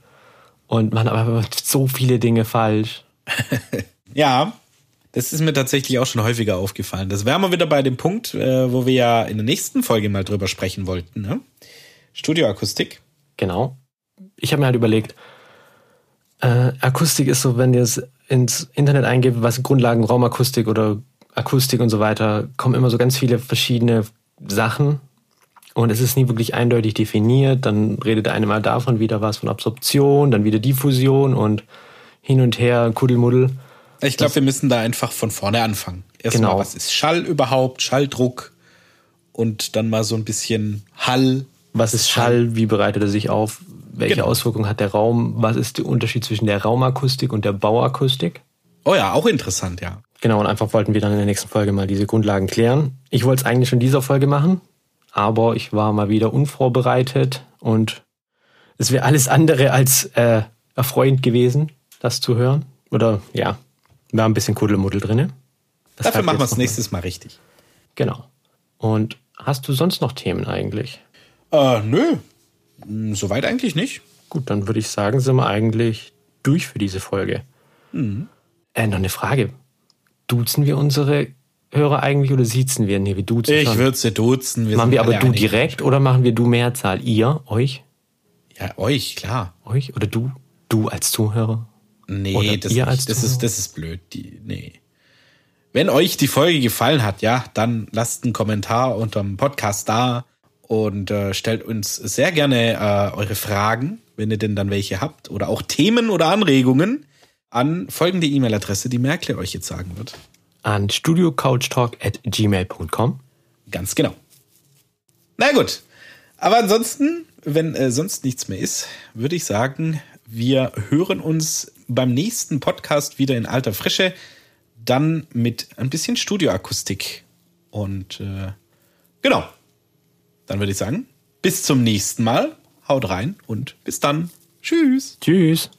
und machen aber so viele Dinge falsch. [laughs] ja, das ist mir tatsächlich auch schon häufiger aufgefallen. Das wären wir wieder bei dem Punkt, äh, wo wir ja in der nächsten Folge mal drüber sprechen wollten. Ne? Studioakustik. Genau. Ich habe mir halt überlegt, äh, Akustik ist so, wenn ihr es ins Internet eingebt, was Grundlagen Raumakustik oder Akustik und so weiter, kommen immer so ganz viele verschiedene Sachen und es ist nie wirklich eindeutig definiert. Dann redet eine mal davon wieder was von Absorption, dann wieder Diffusion und hin und her, Kuddelmuddel. Ich glaube, wir müssen da einfach von vorne anfangen. Erstmal, genau. was ist Schall überhaupt, Schalldruck und dann mal so ein bisschen Hall. Was ist Schall? Wie bereitet er sich auf? Welche genau. Auswirkungen hat der Raum? Was ist der Unterschied zwischen der Raumakustik und der Bauakustik? Oh ja, auch interessant, ja. Genau, und einfach wollten wir dann in der nächsten Folge mal diese Grundlagen klären. Ich wollte es eigentlich schon in dieser Folge machen, aber ich war mal wieder unvorbereitet und es wäre alles andere als äh, erfreuend gewesen, das zu hören. Oder ja, war ein bisschen Kuddelmuddel drin. Dafür machen wir es nächstes Mal richtig. Genau. Und hast du sonst noch Themen eigentlich? Äh, nö. Hm, soweit eigentlich nicht. Gut, dann würde ich sagen, sind wir eigentlich durch für diese Folge. Mhm. Äh, noch eine Frage. Duzen wir unsere Hörer eigentlich oder siezen wir? Nee, wir duzen Ich würde sie duzen. machen wir aber du direkt oder machen wir du Mehrzahl? Ihr, euch, Ja, euch, klar. euch oder du? Du als Zuhörer? Nee, Oder das, ihr als das, Zuhörer? ist, das ist blöd. Die, nee. Wenn euch die Folge gefallen hat, ja, dann lasst einen Kommentar unterm Podcast da und äh, stellt uns sehr gerne äh, eure Fragen, wenn ihr denn dann welche habt, oder auch Themen oder Anregungen an folgende E-Mail-Adresse, die Merkle euch jetzt sagen wird. An studiocouchtalk at gmail.com. Ganz genau. Na gut. Aber ansonsten, wenn äh, sonst nichts mehr ist, würde ich sagen, wir hören uns beim nächsten Podcast wieder in alter Frische. Dann mit ein bisschen Studioakustik. Und äh, genau. Dann würde ich sagen, bis zum nächsten Mal. Haut rein und bis dann. Tschüss. Tschüss.